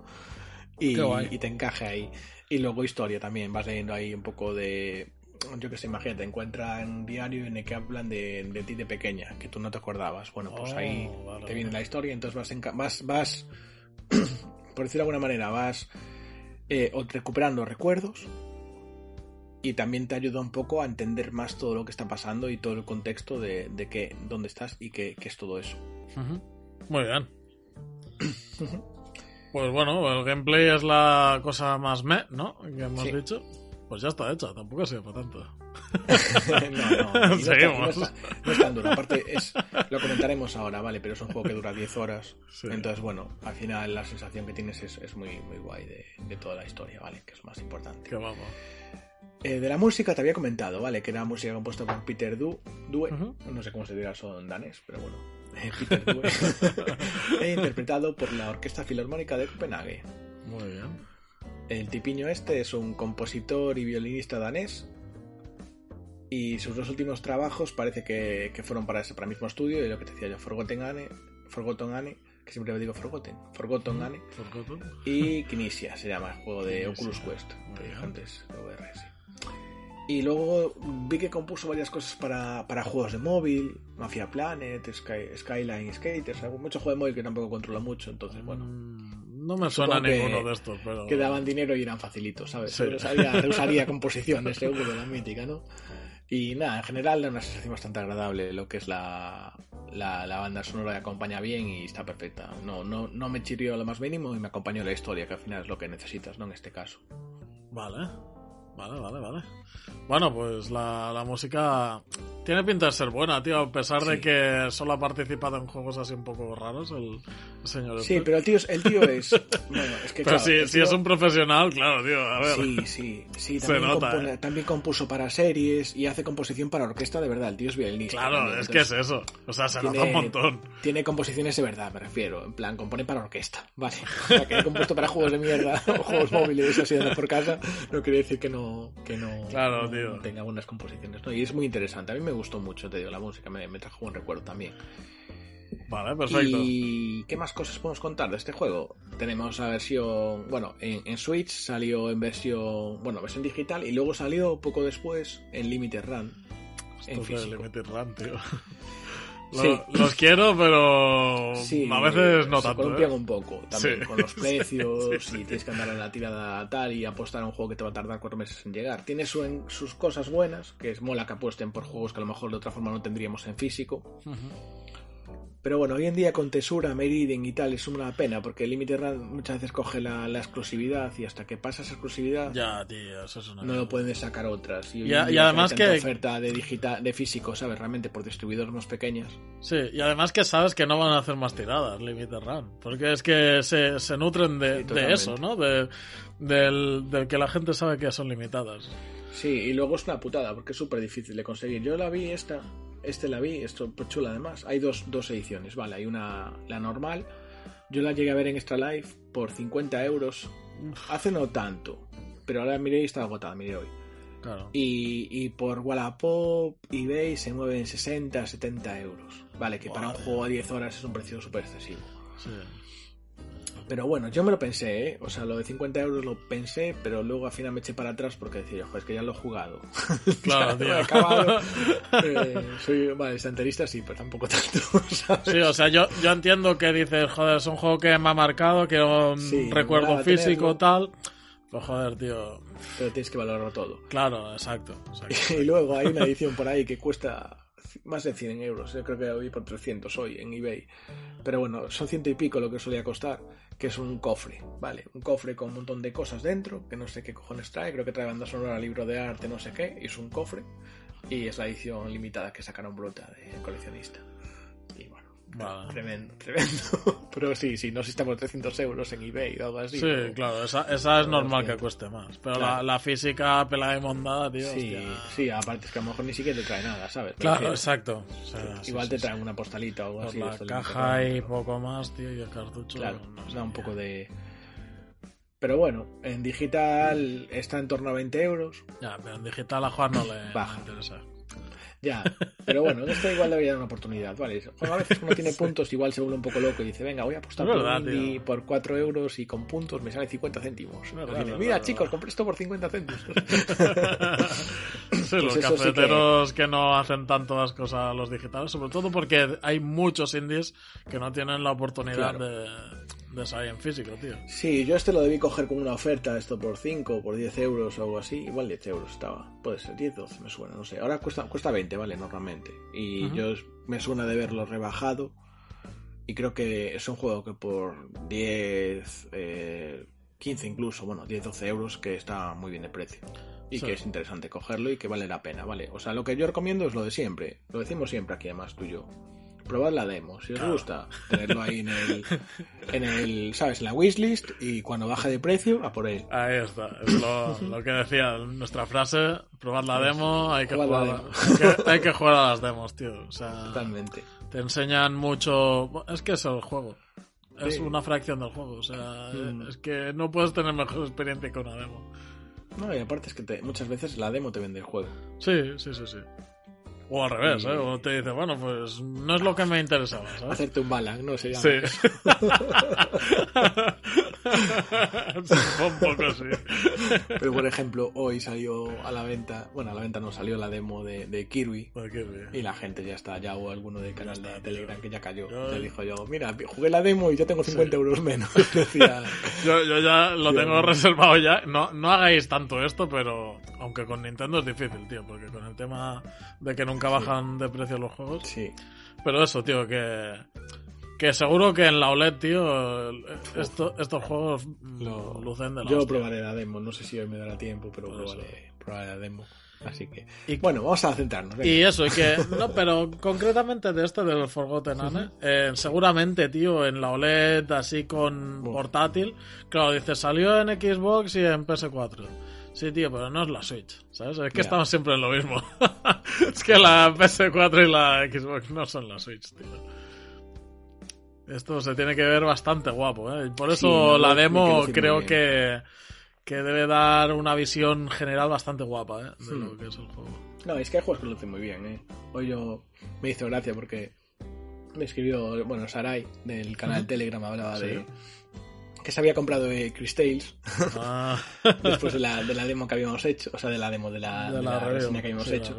Y, y te encaje ahí. Y luego historia también, vas leyendo ahí un poco de... Yo que sé, imagínate, encuentras un diario en el que hablan de, de ti de pequeña, que tú no te acordabas. Bueno, pues Oh, ahí vale, te viene vale. la historia, entonces vas, enca- vas, vas (clears throat) por decirlo de alguna manera, vas eh, recuperando recuerdos y también te ayuda un poco a entender más todo lo que está pasando y todo el contexto de, de qué, dónde estás y qué, qué es todo eso. Muy bien. Pues bueno, el gameplay es la cosa más me, ¿no? Que hemos Sí. dicho. Pues ya está hecho, tampoco ha sido para tanto. (laughs) (laughs) no, no, Seguimos. no está, no es tan duro. Aparte, es, lo comentaremos ahora, ¿vale? Pero es un juego que dura 10 horas. Sí. Entonces, bueno, al final la sensación que tienes es, es muy, muy guay de, de toda la historia, ¿vale? Que es lo más importante. Que vamos. Eh, de la música te había comentado, ¿vale? Que era música compuesta por Peter Du, Due, Ujú. no sé cómo se dirá eso en danés, pero bueno, (laughs) eh, Peter Due, e interpretado por la Orquesta Filarmónica de Copenhague. Muy bien. El tipiño este es un compositor y violinista danés y sus dos últimos trabajos parece que, que fueron para ese para el mismo estudio y lo que te decía yo, Forgotten Anne, Forgotten Anne, que siempre digo Forgotten, Forgotten Anne Forgotten. y Kinesia se llama el juego de. Oculus Quest, bien. antes, de VR, sí. Y luego vi que compuso varias cosas para, para juegos de móvil, Mafia Planet, Sky- Skyline Skaters, algún- mucho juego de móvil que tampoco controla mucho, entonces bueno, Mm, No me suena que- ninguno de estos, pero. que daban dinero y eran facilitos, ¿sabes? Sí. Pero sabía, usaría (laughs) composiciones, seguro, la mítica, ¿no? Y nada, en general da una sensación bastante agradable lo que es la, la, la banda sonora, acompaña bien y está perfecta. No, no, no me chirrió lo más mínimo y me acompañó la historia, que al final es lo que necesitas, ¿no? En este caso. Vale. Vale, vale, vale. Bueno, pues la, la música tiene pinta de ser buena, tío, a pesar de que solo ha participado en juegos así un poco raros el, el señor. Sí, este. pero el tío, es- el tío es... (laughs) Bueno, es que Pero claro, si, si es un profesional, claro, tío, a ver. Sí, sí, sí. Se También, nota, compone- ¿eh? también compuso para series y hace composición para orquesta, de verdad. El tío es violinista. Claro, también, es que es eso. O sea, se tiene- nota un montón. Tiene composiciones de verdad, me refiero. En plan, compone para orquesta. Vale. O sea, que he compuesto para juegos de mierda (laughs) o juegos móviles así de por casa, no quiere decir que no, que no, Claro, no tío. tenga buenas composiciones. ¿no? Y es muy interesante. A mí me gustó mucho, te digo, la música. Me, me trajo buen recuerdo también. Vale, perfecto. ¿Y qué más cosas podemos contar de este juego? Tenemos la versión, bueno, en, en Switch salió en versión, bueno, versión digital y luego salió poco después en Limited Run. En Esto de físico. Limited Run, tío. (laughs) Lo- Sí. Los quiero, pero Sí, a veces no se tanto. columpian ¿eh? un poco también Sí. con los (laughs) precios Sí, sí. y tienes que andar en la tirada tal y apostar a un juego que te va a tardar cuatro meses en llegar. Tiene su- en- sus cosas buenas, que es mola que apuesten por juegos que a lo mejor de otra forma no tendríamos en físico. Ujú. Pero bueno, hoy en día con Tesura, Meridian y tal es una pena porque Limited Run muchas veces coge la, la exclusividad y hasta que pasa esa exclusividad Ya, tío, eso es una. no lo pueden sacar otras. Y, Y además hay tanta que- oferta de digital, de físico, ¿sabes? Realmente por distribuidores más pequeñas. Sí, y además que sabes que no van a hacer más tiradas, Limited Run. Porque es que se, se nutren de, Sí, de totalmente. eso, ¿no? De, del, del que la gente sabe que son limitadas. Sí, y luego es una putada porque es súper difícil de conseguir. Yo la vi esta, este la vi, esto pues chula además. Hay dos, dos ediciones, vale, hay una, la normal. Yo la llegué a ver en Extra Life por 50 euros. Hace no tanto, pero ahora miré y está agotada, miré hoy. Claro. Y, y por Wallapop, eBay se mueven 60, 70 euros. Vale, que para un juego a 10 horas es un precio súper excesivo. Sí. Pero bueno, yo me lo pensé, ¿eh? O sea, lo de 50 euros lo pensé, pero luego al final me eché para atrás porque decía, joder, es que ya lo he jugado. (laughs) Claro, (laughs) tío. acabado. (laughs) Eh, soy, vale, estanterista sí, pero tampoco tanto, ¿sabes? Sí, o sea, yo, yo entiendo que dices, joder, es un juego que me ha marcado, que un Sí, recuerdo físico, tenerlo. tal. Pues joder, tío. Pero tienes que valorarlo todo. Claro, exacto. exacto. Y luego hay una edición por ahí que cuesta más de 100 euros. Yo creo que la vi por 300 hoy en eBay. Pero bueno, son ciento y pico lo que solía costar, que es un cofre, ¿vale? Un cofre con un montón de cosas dentro, que no sé qué cojones trae. Creo que trae banda sonora, libro de arte, no sé qué. Y es un cofre. Y es la edición limitada que sacaron bruta de coleccionista. Vale. tremendo, (laughs) tremendo. Pero sí, sí, no si está por 300 euros en eBay o algo así. Sí, claro, esa, esa es normal que cueste más. Pero Claro. la, la física pelada y mondada, tío. Sí, hostia. sí, aparte es que a lo mejor ni siquiera te trae nada, ¿sabes? Claro, exacto. O sea, sí, Igual sí, te traen una postalita o algo Por así. la caja y poco más, tío, y el cartucho. Claro, no sé da un poco de... Pero bueno, en digital está en torno a 20 euros. Ya, pero en digital a Juan no le, Baja. le interesa. Ya, pero bueno, en este igual debería dar una oportunidad, ¿vale? A veces cuando tiene (laughs) puntos igual se vuelve un poco loco y dice, venga, voy a apostar por verdad, un por 4 euros y con puntos me sale 50 céntimos. verdad, Y dice, Mira chicos, compré esto por 50 céntimos. (laughs) (laughs) sí, los Pues sí que- cafeteros que... no hacen tanto las cosas a los digitales, sobre todo porque hay muchos indies que no tienen la oportunidad Claro. de, de en físico, tío. Sí, yo este lo debí coger con una oferta, esto por 5, por 10 euros o algo así. Igual 10 euros estaba. Puede ser 10, 12, me suena, no sé. Ahora cuesta, cuesta 20, ¿vale? Normalmente. Y Ujú. yo me suena de verlo rebajado. Y creo que es un juego que por 10, eh, 15 incluso, bueno, 10, 12 euros, que está muy bien de precio. Y Sí. que es interesante cogerlo y que vale la pena, ¿vale? O sea, lo que yo recomiendo es lo de siempre. Lo decimos siempre aquí, además, tú y yo. Probad la demo. Si os Claro. gusta, tenerlo ahí en el, en el, ¿sabes? En la wishlist y cuando baje de precio, a por él. Ahí está, es lo, lo que decía nuestra frase, probar la demo, hay que, jugar, demo. hay que, hay que jugar a las demos, tío. O sea, Totalmente. te enseñan mucho... Es que es el juego. Es Sí. una fracción del juego, o sea, Mm. es que no puedes tener mejor experiencia que una demo. No, y aparte es que te- muchas veces la demo te vende el juego. Sí, sí, sí, sí. O al revés, ¿eh? O te dice, bueno, pues no es lo que me interesaba, ¿sabes? Hacerte un balan, ¿no? Llama Sí. (laughs) (laughs) Sí, un poco así. Pero por ejemplo, hoy salió a la venta, bueno, a la venta no salió la demo de, de Kirby. Bien. Y la gente ya está, ya hubo alguno del canal de. Telegram que ya cayó. Yo- Ya dijo yo, mira, jugué la demo y ya tengo 50 euros menos. (laughs) Decía, Yo, yo ya lo Tío, tengo reservado ya. No, no hagáis tanto esto, pero aunque con Nintendo es difícil, tío, porque con el tema de que nunca bajan de precio los juegos. sí, Pero eso, tío, que que seguro que en la OLED, tío, esto, estos juegos Lo- lucen de la yo hostia. probaré la demo. No sé si hoy me dará tiempo, pero Por probaré, probaré la demo. Así que, Y- bueno, vamos a centrarnos. venga. Y eso, y que. No, pero concretamente de este del Forgotten Anne, eh, seguramente, tío, en la OLED, así con portátil. Claro, dice, salió en Xbox y en PS4. Sí, tío, pero no es la Switch, ¿sabes? Es que estamos siempre en lo mismo. (laughs) es que la PS4 y la Xbox no son la Switch, tío. Esto se tiene que ver bastante guapo, ¿eh? Por Sí, eso no, la demo creo que, que debe dar una visión general bastante guapa, ¿eh? De Hmm. lo que es el juego. No, es que hay juegos que lo hacen muy bien, ¿eh? Hoy yo me hizo gracia porque me escribió, bueno, Sarai del canal Ujú. Telegram hablaba Sí. de que se había comprado de Chris Tales Ah. (laughs) después de la, de la demo que habíamos hecho, o sea, de la demo de la, de la reseña que habíamos hecho.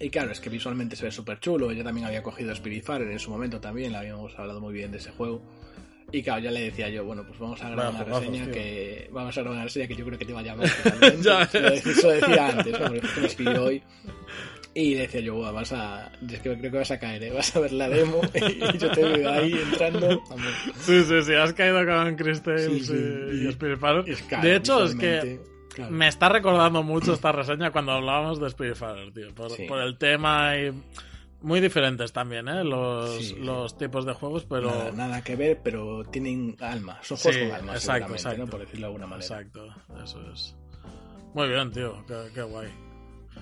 Y claro, es que visualmente se ve súper chulo. Ella también había cogido Spiritfarer en su momento también, le habíamos hablado muy bien de ese juego. Y claro, ya le decía yo, bueno, pues vamos a grabar una reseña tío. que. Vamos a grabar una reseña que yo creo que te va a llamar (laughs) ves. decía- antes, justo me escribió hoy. Y le decía yo, "Buah, vas a. Es que creo que vas a caer, ¿eh? Vas a ver la demo (laughs) y yo te veo ahí entrando. Vamos. Sí, sí, sí, has caído con Chris Tales Sí, sí, y, y de hecho, es que claro. me está recordando mucho esta reseña cuando hablábamos de Spiritfarer, tío. Por, Sí. por el tema y... Muy diferentes también, ¿eh? Los, Sí. los tipos de juegos, pero... Nada, nada que ver, pero tienen alma. Son Sí, juegos con alma, exacto, exacto. ¿no? Por decirlo de alguna manera. Exacto, eso es. Muy bien, tío, qué, qué guay.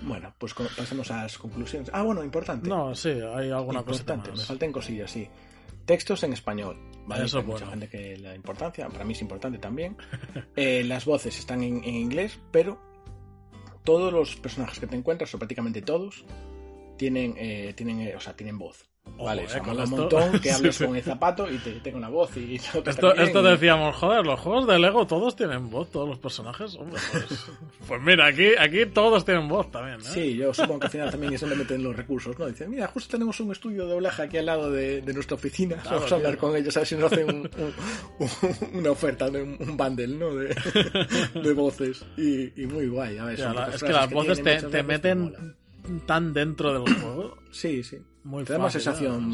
Bueno, pues pasemos a las conclusiones. Ah, bueno, importante. No, sí, hay alguna cosa importante, me faltan cosillas, sí. Textos en español. ¿Vale? Eso Hay es mucha gente que la importancia, para mí es importante también. (laughs) Eh, las voces están en, en inglés, pero todos los personajes que te encuentras, o prácticamente todos, tienen, eh, tienen, eh, o sea, tienen voz. Vale, eh, o sea, con un montón (laughs) que Sí, sí. con el zapato y te tenga una voz y Esto, también, esto y- decíamos, joder, los juegos de Lego todos tienen voz, todos los personajes. Hombre, pues, (laughs) pues mira, aquí, aquí todos tienen voz también, ¿eh? Sí, yo supongo que al final también eso le meten los recursos, ¿no? Dicen, mira, justo tenemos un estudio de doblaje aquí al lado de, de nuestra oficina. Claro, Vamos a hablar tío. con ellos a ver si nos hacen un- un- un- una oferta, de un, un bundle, ¿no? De, (laughs) de voces. Y, y muy guay. A ver, la- pocas es que las voces te, te meten tan dentro del (clears throat) juego. Sí, sí. Muy Te da más sensación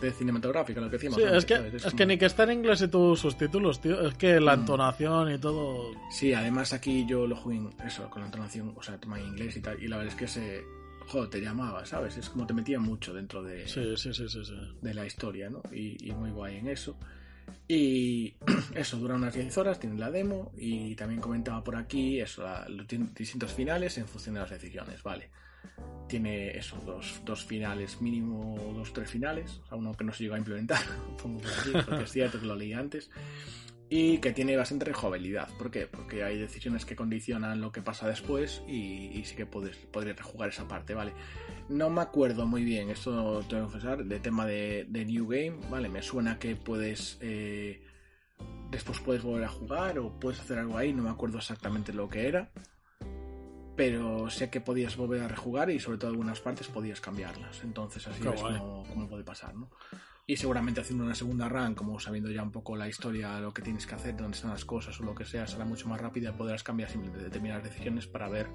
de cinematográfica, lo que. Sí, antes, es que, ¿sabes? es como- que ni que esté en inglés y tus subtítulos, tío. Es que la Mm. entonación y todo. Sí, además aquí yo lo jugué en eso, con la entonación, o sea, toma en inglés y tal. Y la verdad es que se. Joder, te llamaba, ¿sabes? Es como te metía mucho dentro de, Sí, sí, sí, sí. sí. de la historia, ¿no? Y, y muy guay en eso. Y (clears throat) eso, dura unas 10 horas, tiene la demo y también comentaba por aquí eso, la- los di- distintos finales en función de las decisiones, ¿vale? Tiene eso, dos, dos finales mínimo, dos, tres finales, o sea, uno que no se llegó a implementar, (laughs) porque es cierto que lo leí antes, y que tiene bastante rejugabilidad. ¿Por qué? Porque hay decisiones que condicionan lo que pasa después y, sí que puedes, podrías rejugar esa parte, ¿vale? No me acuerdo muy bien, esto tengo que confesar, de tema de, de New Game, ¿vale? Me suena que puedes... eh, después puedes volver a jugar o puedes hacer algo ahí, no me acuerdo exactamente lo que era. Pero sé que podías volver a rejugar y sobre todo algunas partes podías cambiarlas. Entonces así Qué es como, como puede pasar, ¿no? Y seguramente haciendo una segunda run, como sabiendo ya un poco la historia, lo que tienes que hacer, dónde están las cosas o lo que sea, será mucho más rápida y podrás cambiar simplemente determinadas decisiones para ver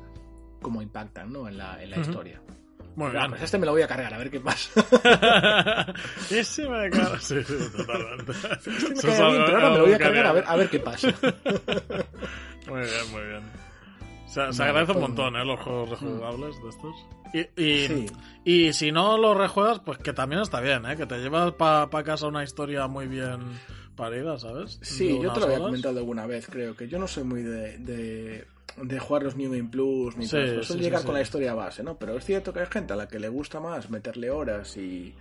cómo impactan ¿no? en la, en la Ujú. historia. Muy Ah, bien. pues este me lo voy a cargar, a ver qué pasa. (laughs) Ese me cago. Sí, sí, totalmente. Este me cae bien, pero ahora me lo voy a cargar a ver, a ver qué pasa. (laughs) Muy bien, muy bien. Se, agradece un pues- montón, ¿eh? Los juegos rejugables de estos. Y, y, Sí. y si no los rejuegas, pues que también está bien, ¿eh? Que te llevas para casa una historia muy bien parida, ¿sabes? Sí, yo te lo había horas. comentado alguna vez, creo que yo no soy muy de, de, de jugar los New Game Plus ni Sí, todo eso. sí, llegar con la historia base, ¿no? Pero es cierto que hay gente a la que le gusta más meterle horas y,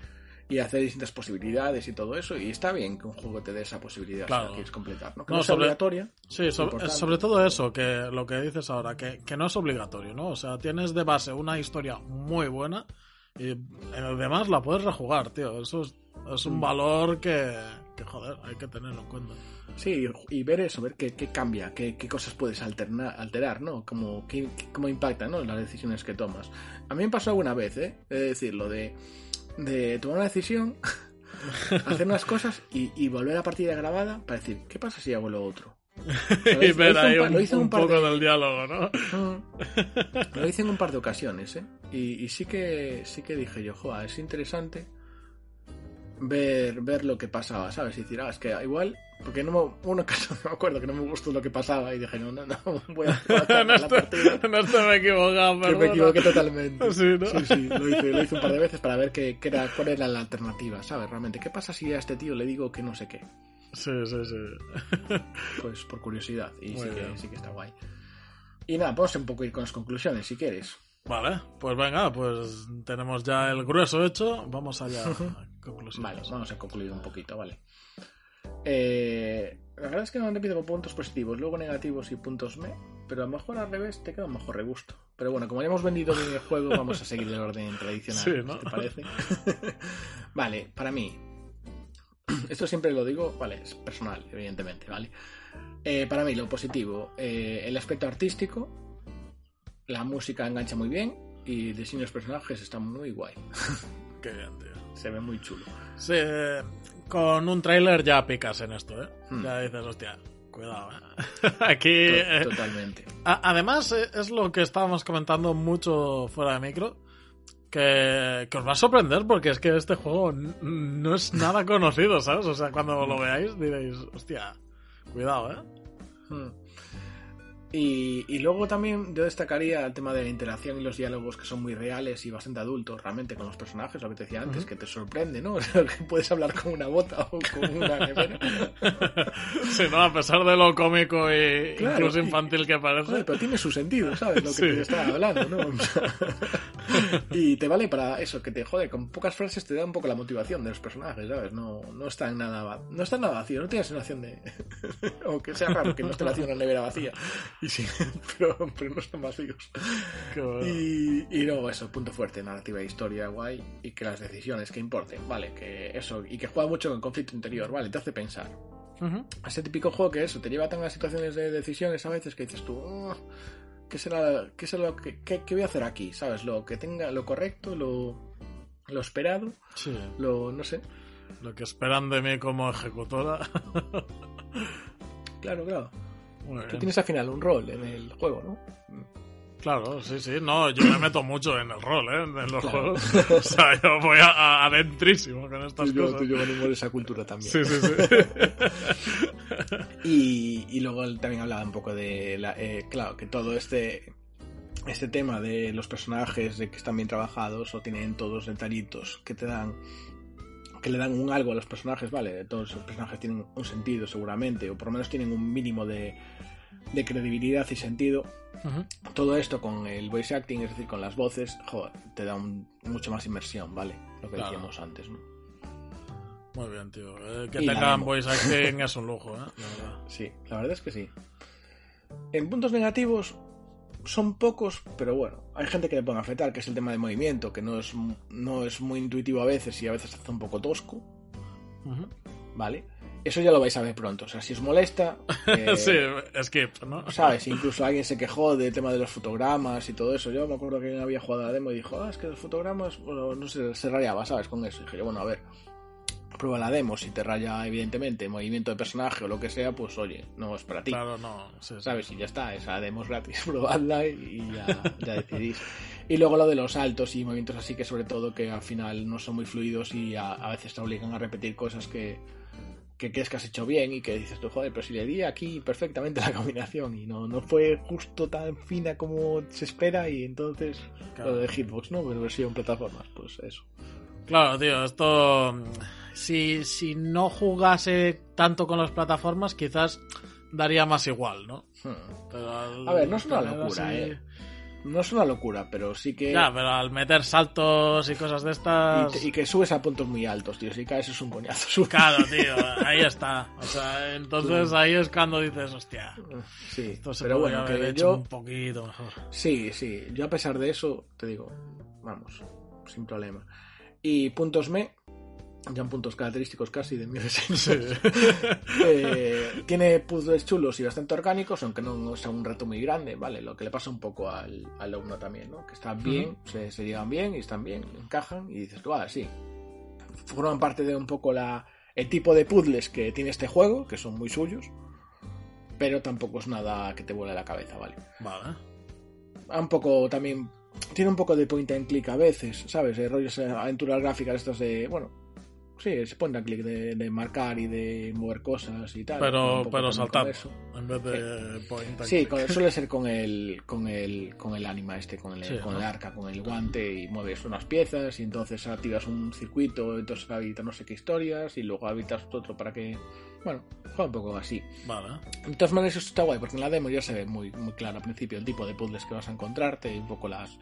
y hacer distintas posibilidades y todo eso. Y está bien que un juego te dé esa posibilidad Claro. si la quieres completar, ¿no? Que No, sobre- obligatoria. Sí, sobre, todo eso, que lo que dices ahora, que, que no es obligatorio, ¿no? O sea, tienes de base una historia muy buena y en el demás la puedes rejugar, tío. Eso es, es un Mm. valor que, que, joder, hay que tenerlo en cuenta. Sí, y ver eso, ver qué, qué cambia, qué, qué cosas puedes alternar, alterar, ¿no? Cómo, qué, cómo impactan ¿no? las decisiones que tomas. A mí me pasó alguna vez, ¿eh? He de decirlo, de, de tomar una decisión, (laughs) hacer unas cosas y, y volver a la partida grabada para decir, ¿qué pasa si hago lo otro? y (laughs) Lo ver ahí un, poco de- del diálogo, ¿no? Mm. (laughs) Lo hice en un par de ocasiones, ¿eh? Y, y sí que sí que dije yo, joa, es interesante ver, ver lo que pasaba, ¿sabes? Y decir, ah, es que igual, porque no me, una (laughs) ocasión me acuerdo que no me gustó lo que pasaba y dije, no, no, no, voy a, voy a en, cambiar la esto, partida. en esto me he equivocado, Que me equivoqué totalmente. (laughs) Sí, ¿no? sí, sí, lo hice, lo hice un par de veces para ver qué, qué era, cuál era la alternativa, ¿sabes? Realmente, ¿qué pasa si a este tío le digo que no sé qué? Sí, sí, sí. (laughs) Pues por curiosidad, y Muy sí que, sí que está guay. Y nada, vamos un poco ir con las conclusiones, si quieres. Vale, pues venga, pues tenemos ya el grueso hecho. Vamos allá. Conclusiones. Vale, vamos a concluir un poquito, vale. Eh, la verdad es que no empiezo con puntos positivos, luego negativos y puntos me, pero a lo mejor al revés te queda un mejor regusto. Pero bueno, como ya hemos vendido el juego, vamos a seguir el orden tradicional, Sí, te parece. (laughs) vale, para mí, esto siempre lo digo, vale, es personal, evidentemente, ¿vale? Eh, para mí, lo positivo, eh, el aspecto artístico, la música engancha muy bien y el diseño de los personajes está muy guay. Qué bien, tío. Se ve muy chulo. Sí, con un tráiler ya picas en esto, ¿eh? Hmm. Ya dices, hostia, cuidado, ¿eh? (laughs) Aquí... Eh, Totalmente. además, eh, es lo que estábamos comentando mucho fuera de micro. Que, que os va a sorprender porque es que este juego no es nada (laughs) conocido, ¿sabes? O sea, cuando lo veáis diréis, hostia, cuidado, ¿eh? Mm. Y, y luego también yo destacaría el tema de la interacción y los diálogos que son muy reales y bastante adultos realmente con los personajes, lo que te decía antes, que te sorprende, ¿no? (laughs) O sea, que puedes hablar con una bota o con una nevera. (laughs) Sí, ¿no? A pesar de lo cómico e Claro, incluso y- infantil que parece. Pero tiene su sentido, ¿sabes? Lo que Sí. te está hablando, ¿no? O sea, (laughs) y te vale para eso, que te jode, con pocas frases te da un poco la motivación de los personajes, ¿sabes? No, no está en nada no está en nada vacío, no tiene la sensación de aunque sea raro que no esté vacío una nevera vacía. Y (laughs) sí, pero, pero no están vacíos. Bueno. Y, y luego eso, punto fuerte, narrativa e historia guay y que las decisiones que importen, ¿vale? Que eso, y que juega mucho con conflicto interior, ¿vale? Te hace pensar. Ujú. Ese típico juego que eso, te lleva tan a situaciones de decisiones a veces que dices tú, "Oh, ¿qué será, qué será lo que qué, qué voy a hacer aquí? ¿Sabes? Lo que tenga, lo correcto, lo, lo esperado, Sí, lo, no sé. lo que esperan de mí como ejecutora. Claro, claro. Muy Tú tienes al final un rol en el juego, ¿no? Claro, sí, sí. No, yo me meto mucho en el rol, ¿eh? En los Claro. juegos. O sea, yo voy a, a- adentrísimo con estas Tú cosas. tú y yo venimos de esa cultura también. Sí, sí, sí. (laughs) Y, y luego él también hablaba un poco de, la, eh, claro, que todo este este tema de los personajes, de que están bien trabajados o tienen todos detallitos que te dan que le dan un algo a los personajes, vale, todos los personajes tienen un sentido seguramente, o por lo menos tienen un mínimo de, de credibilidad y sentido. Todo esto con el voice acting, es decir, con las voces, joder, te da un- mucho más inmersión, ¿vale? Lo que Claro. decíamos antes, ¿no? Muy bien, tío. Eh, que Y tengan voice acting es un lujo, ¿eh? La verdad. Sí, la verdad es que sí. En puntos negativos son pocos, pero bueno, hay gente que le puede afectar, que es el tema de movimiento, que no es, no es muy intuitivo a veces y a veces hace un poco tosco. ¿vale? Eso ya lo vais a ver pronto, o sea, si os molesta, (laughs) eh, Sí, skip, ¿no? ¿sabes? Incluso alguien se quejó del tema de los fotogramas y todo eso. Yo me acuerdo que alguien había jugado a la demo y dijo, ah, es que los fotogramas, bueno, no sé, se rayaba, ¿sabes? Con eso. Y dije yo, bueno, a ver, prueba la demo. Si te raya, evidentemente, movimiento de personaje o lo que sea, pues oye, no es para ti. Claro, no. sí, sí. ¿Sabes? Y ya está, esa demo es gratis, (laughs) probadla y ya, ya decidís. Y luego lo de los saltos y movimientos así que sobre todo que al final no son muy fluidos y a, a veces te obligan a repetir cosas que, que crees que has hecho bien y que dices tú, joder, pero si le di aquí perfectamente la (laughs) combinación y no, no fue justo tan fina como se espera y entonces Claro. lo de Hitbox, ¿no? Pero versión plataformas, pues eso. Claro, tío, esto. Si, si no jugase tanto con las plataformas, quizás daría más igual, ¿no? Hmm. Pero al A ver, no es una locura, así- ¿eh? No es una locura, pero sí que... Ya, pero al meter saltos y cosas de estas. y que subes a puntos muy altos, tío. Si caes es un coñazo. Claro, tío, (laughs) ahí está. O sea, entonces ahí es cuando dices, hostia, Sí, esto se pero bueno, haber que hecho yo... un poquito mejor. Sí, sí. Yo a pesar de eso, te digo, vamos, sin problema. Y puntos me, ya en puntos característicos casi de mi reseña. (laughs) Eh, tiene puzzles chulos y bastante orgánicos, aunque no, no sea un reto muy grande, ¿vale? Lo que le pasa un poco al, al alumno también, ¿no? Que están bien, se, se llevan bien y están bien, encajan y dices tú, ah, sí. Forman parte de un poco la, el tipo de puzzles que tiene este juego, que son muy suyos, pero tampoco es nada que te vuele la cabeza, ¿vale? Vale. un poco también tiene un poco de point and click a veces, ¿sabes? De rollos eh, aventuras gráficas estas de, bueno, sí, es point and click de, de marcar y de mover cosas y tal. Pero, pero eso. En vez de point and Sí, con- suele ser con el con el con el anima este, con el, Sí, con ¿no? el arca, con el guante y mueves unas piezas y entonces activas un circuito, entonces habilitas no sé qué historias y luego habilitas otro para que bueno, juega un poco así. Vale. De todas maneras, eso está guay, porque en la demo ya se ve muy, muy claro al principio el tipo de puzzles que vas a encontrarte y un poco las,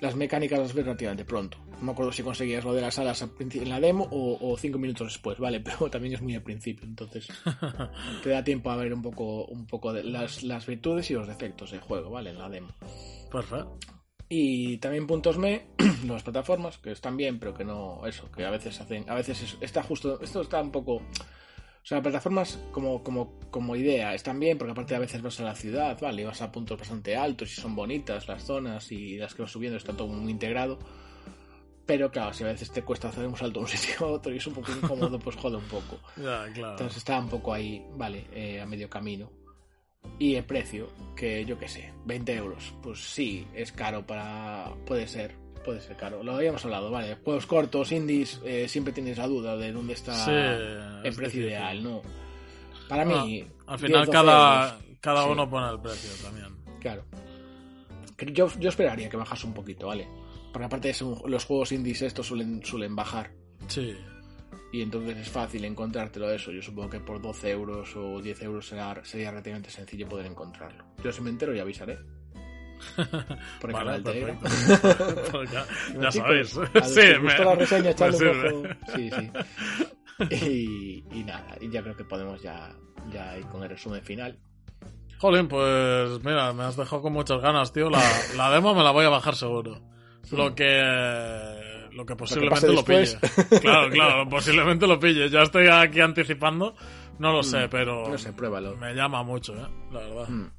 las mecánicas las ves relativamente pronto. No me acuerdo si conseguías lo de las alas en la demo o, o cinco minutos después, ¿vale? (laughs) Pero también es muy al principio, entonces (laughs) te da tiempo a ver un poco, un poco de las, las virtudes y los defectos del juego, ¿vale? En la demo. Perfecto. Y también puntos me, (clears throat) las plataformas, que están bien, pero que no, eso, que a veces hacen, a veces es- está justo, esto está un poco, o sea, plataformas como, como, como idea están bien, porque aparte a veces vas a la ciudad, vale, y vas a puntos bastante altos y son bonitas las zonas y las que vas subiendo está todo muy integrado. Pero claro, si a veces te cuesta hacer un salto de un (laughs) sitio a otro y es un poco incómodo, pues jode un poco. (laughs) Claro. Entonces está un poco ahí, vale, eh, a medio camino. Y el precio, que yo qué sé, 20 euros. Pues sí, es caro para... Puede ser, puede ser caro. Lo habíamos hablado, vale. Juegos cortos, indies, eh, siempre tienes la duda de dónde está Sí, el precio difícil. ideal, ¿no? Para Bueno, mí... Al 10, final 12 cada, euros. cada Sí. uno pone el precio también. Claro. Yo, yo esperaría que bajase un poquito, ¿vale? Porque aparte un- los juegos indies estos suelen, suelen bajar. Sí. Y entonces es fácil encontrártelo eso. Yo supongo que por 12 euros o 10 euros será, sería relativamente sencillo poder encontrarlo. Yo si me entero ya avisaré. (laughs) Por el Vale, canal de Telegram. perfecto. (laughs) Pues ya ya Chicos, sabéis. a (laughs) Sí, que me- la reseña, echadle me un ojo. Sí, sí. Y, y nada, ya creo que podemos ya, ya ir con el resumen final. Jolín, pues mira, me has dejado con muchas ganas, tío. La, la demo me la voy a bajar seguro. Lo que lo que posiblemente lo, pille. Claro, claro, posiblemente lo pille. Ya estoy aquí anticipando. No lo sé, pero Mm, No sé, pruébalo. me llama mucho, ¿eh? La verdad. Mm.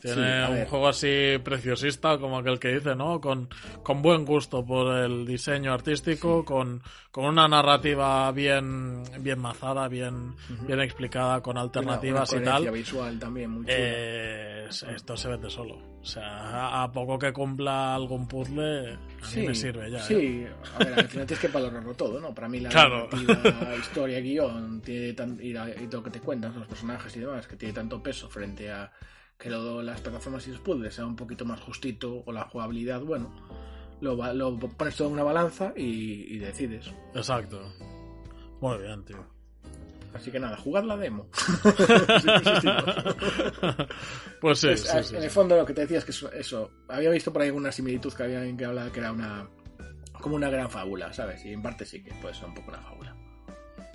Tiene Sí, un ver. juego así preciosista, como aquel que dice, ¿no? Con, con buen gusto por el diseño artístico, con, con una narrativa bien, bien mazada, bien, bien explicada, con alternativas Una- y una tal. coherencia visual también muy. Eh, esto se vende solo. O sea, a, poco que cumpla algún puzzle, a mí me sirve ya. ¿eh? Sí, a ver, al final tienes que valorarlo todo, ¿no? Para mí la Claro. (laughs) historia, guion, tiene tan, y, la- y todo lo que te cuentan, los personajes y demás, que tiene tanto peso frente a que lo, las plataformas y los puzzles sea un poquito más justito o la jugabilidad, bueno, lo, lo pones todo en una balanza y, y decides. Exacto. Muy bien, tío. Así que nada, jugad la demo. (laughs) pues sí, Es- sí, en sí. el fondo lo que te decía es que eso, eso, había visto por ahí alguna similitud que había alguien que hablaba que era una como una gran fábula, ¿sabes? Y en parte sí que puede ser un poco una fábula.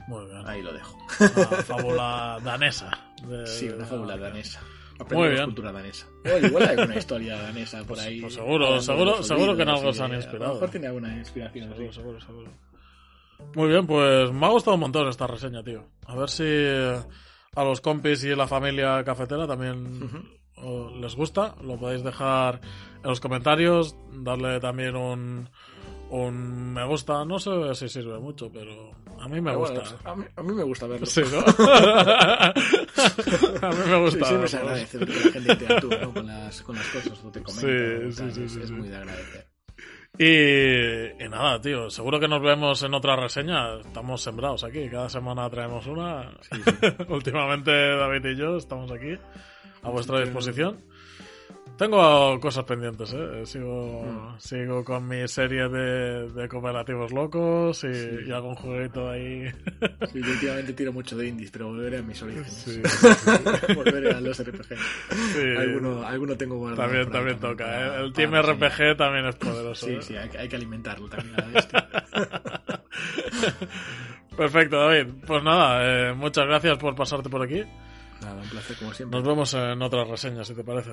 Muy bien. Ahí lo dejo. Una fábula danesa. de- Sí, una fábula danesa. Muy Aprendemos bien. cultura danesa. (laughs) Oye, igual hay alguna historia danesa por ahí. pues seguro, seguro- seguro que en algo se han A inspirado. lo mejor tiene alguna inspiración. Seguro, seguro, seguro. Muy bien, pues me ha gustado un montón esta reseña, tío. A ver si eh, a los compis y la familia cafetera también o les gusta. Lo podéis dejar en los comentarios, darle también un, un me gusta, no sé si sirve mucho, pero a mí me Pero gusta. bueno, a, mí, a mí me gusta verlo. Sí, ¿no? (laughs) (laughs) a mí me Sí, gusta. siempre se verlo. agradece que la gente interactúe ¿no? con, las, con las cosas o te comenta. Sí, sí, sí, es, sí, es sí. muy de agradecer. Y, y nada, tío, seguro que nos vemos en otra reseña. Estamos sembrados aquí, cada semana traemos una. Sí, sí. (laughs) Últimamente David y yo estamos aquí a vuestra disposición. Tengo cosas pendientes, ¿eh? Sigo, Mm. sigo con mi serie de, de cooperativos locos y, Sí. y hago un jueguito ahí. (laughs) Sí, yo últimamente tiro mucho de indies, pero volveré a mis orígenes. Sí, (laughs) volveré a los RPG. Sí. Alguno, alguno tengo guardado. También, ahí también toca, para- ¿eh? El Team. RPG también es poderoso. Sí, ¿eh? sí, hay, que- hay que alimentarlo también a. (laughs) Perfecto, David. Pues nada, eh, muchas gracias por pasarte por aquí. Nada, un placer como siempre. Nos vemos en otra reseña, si te parece.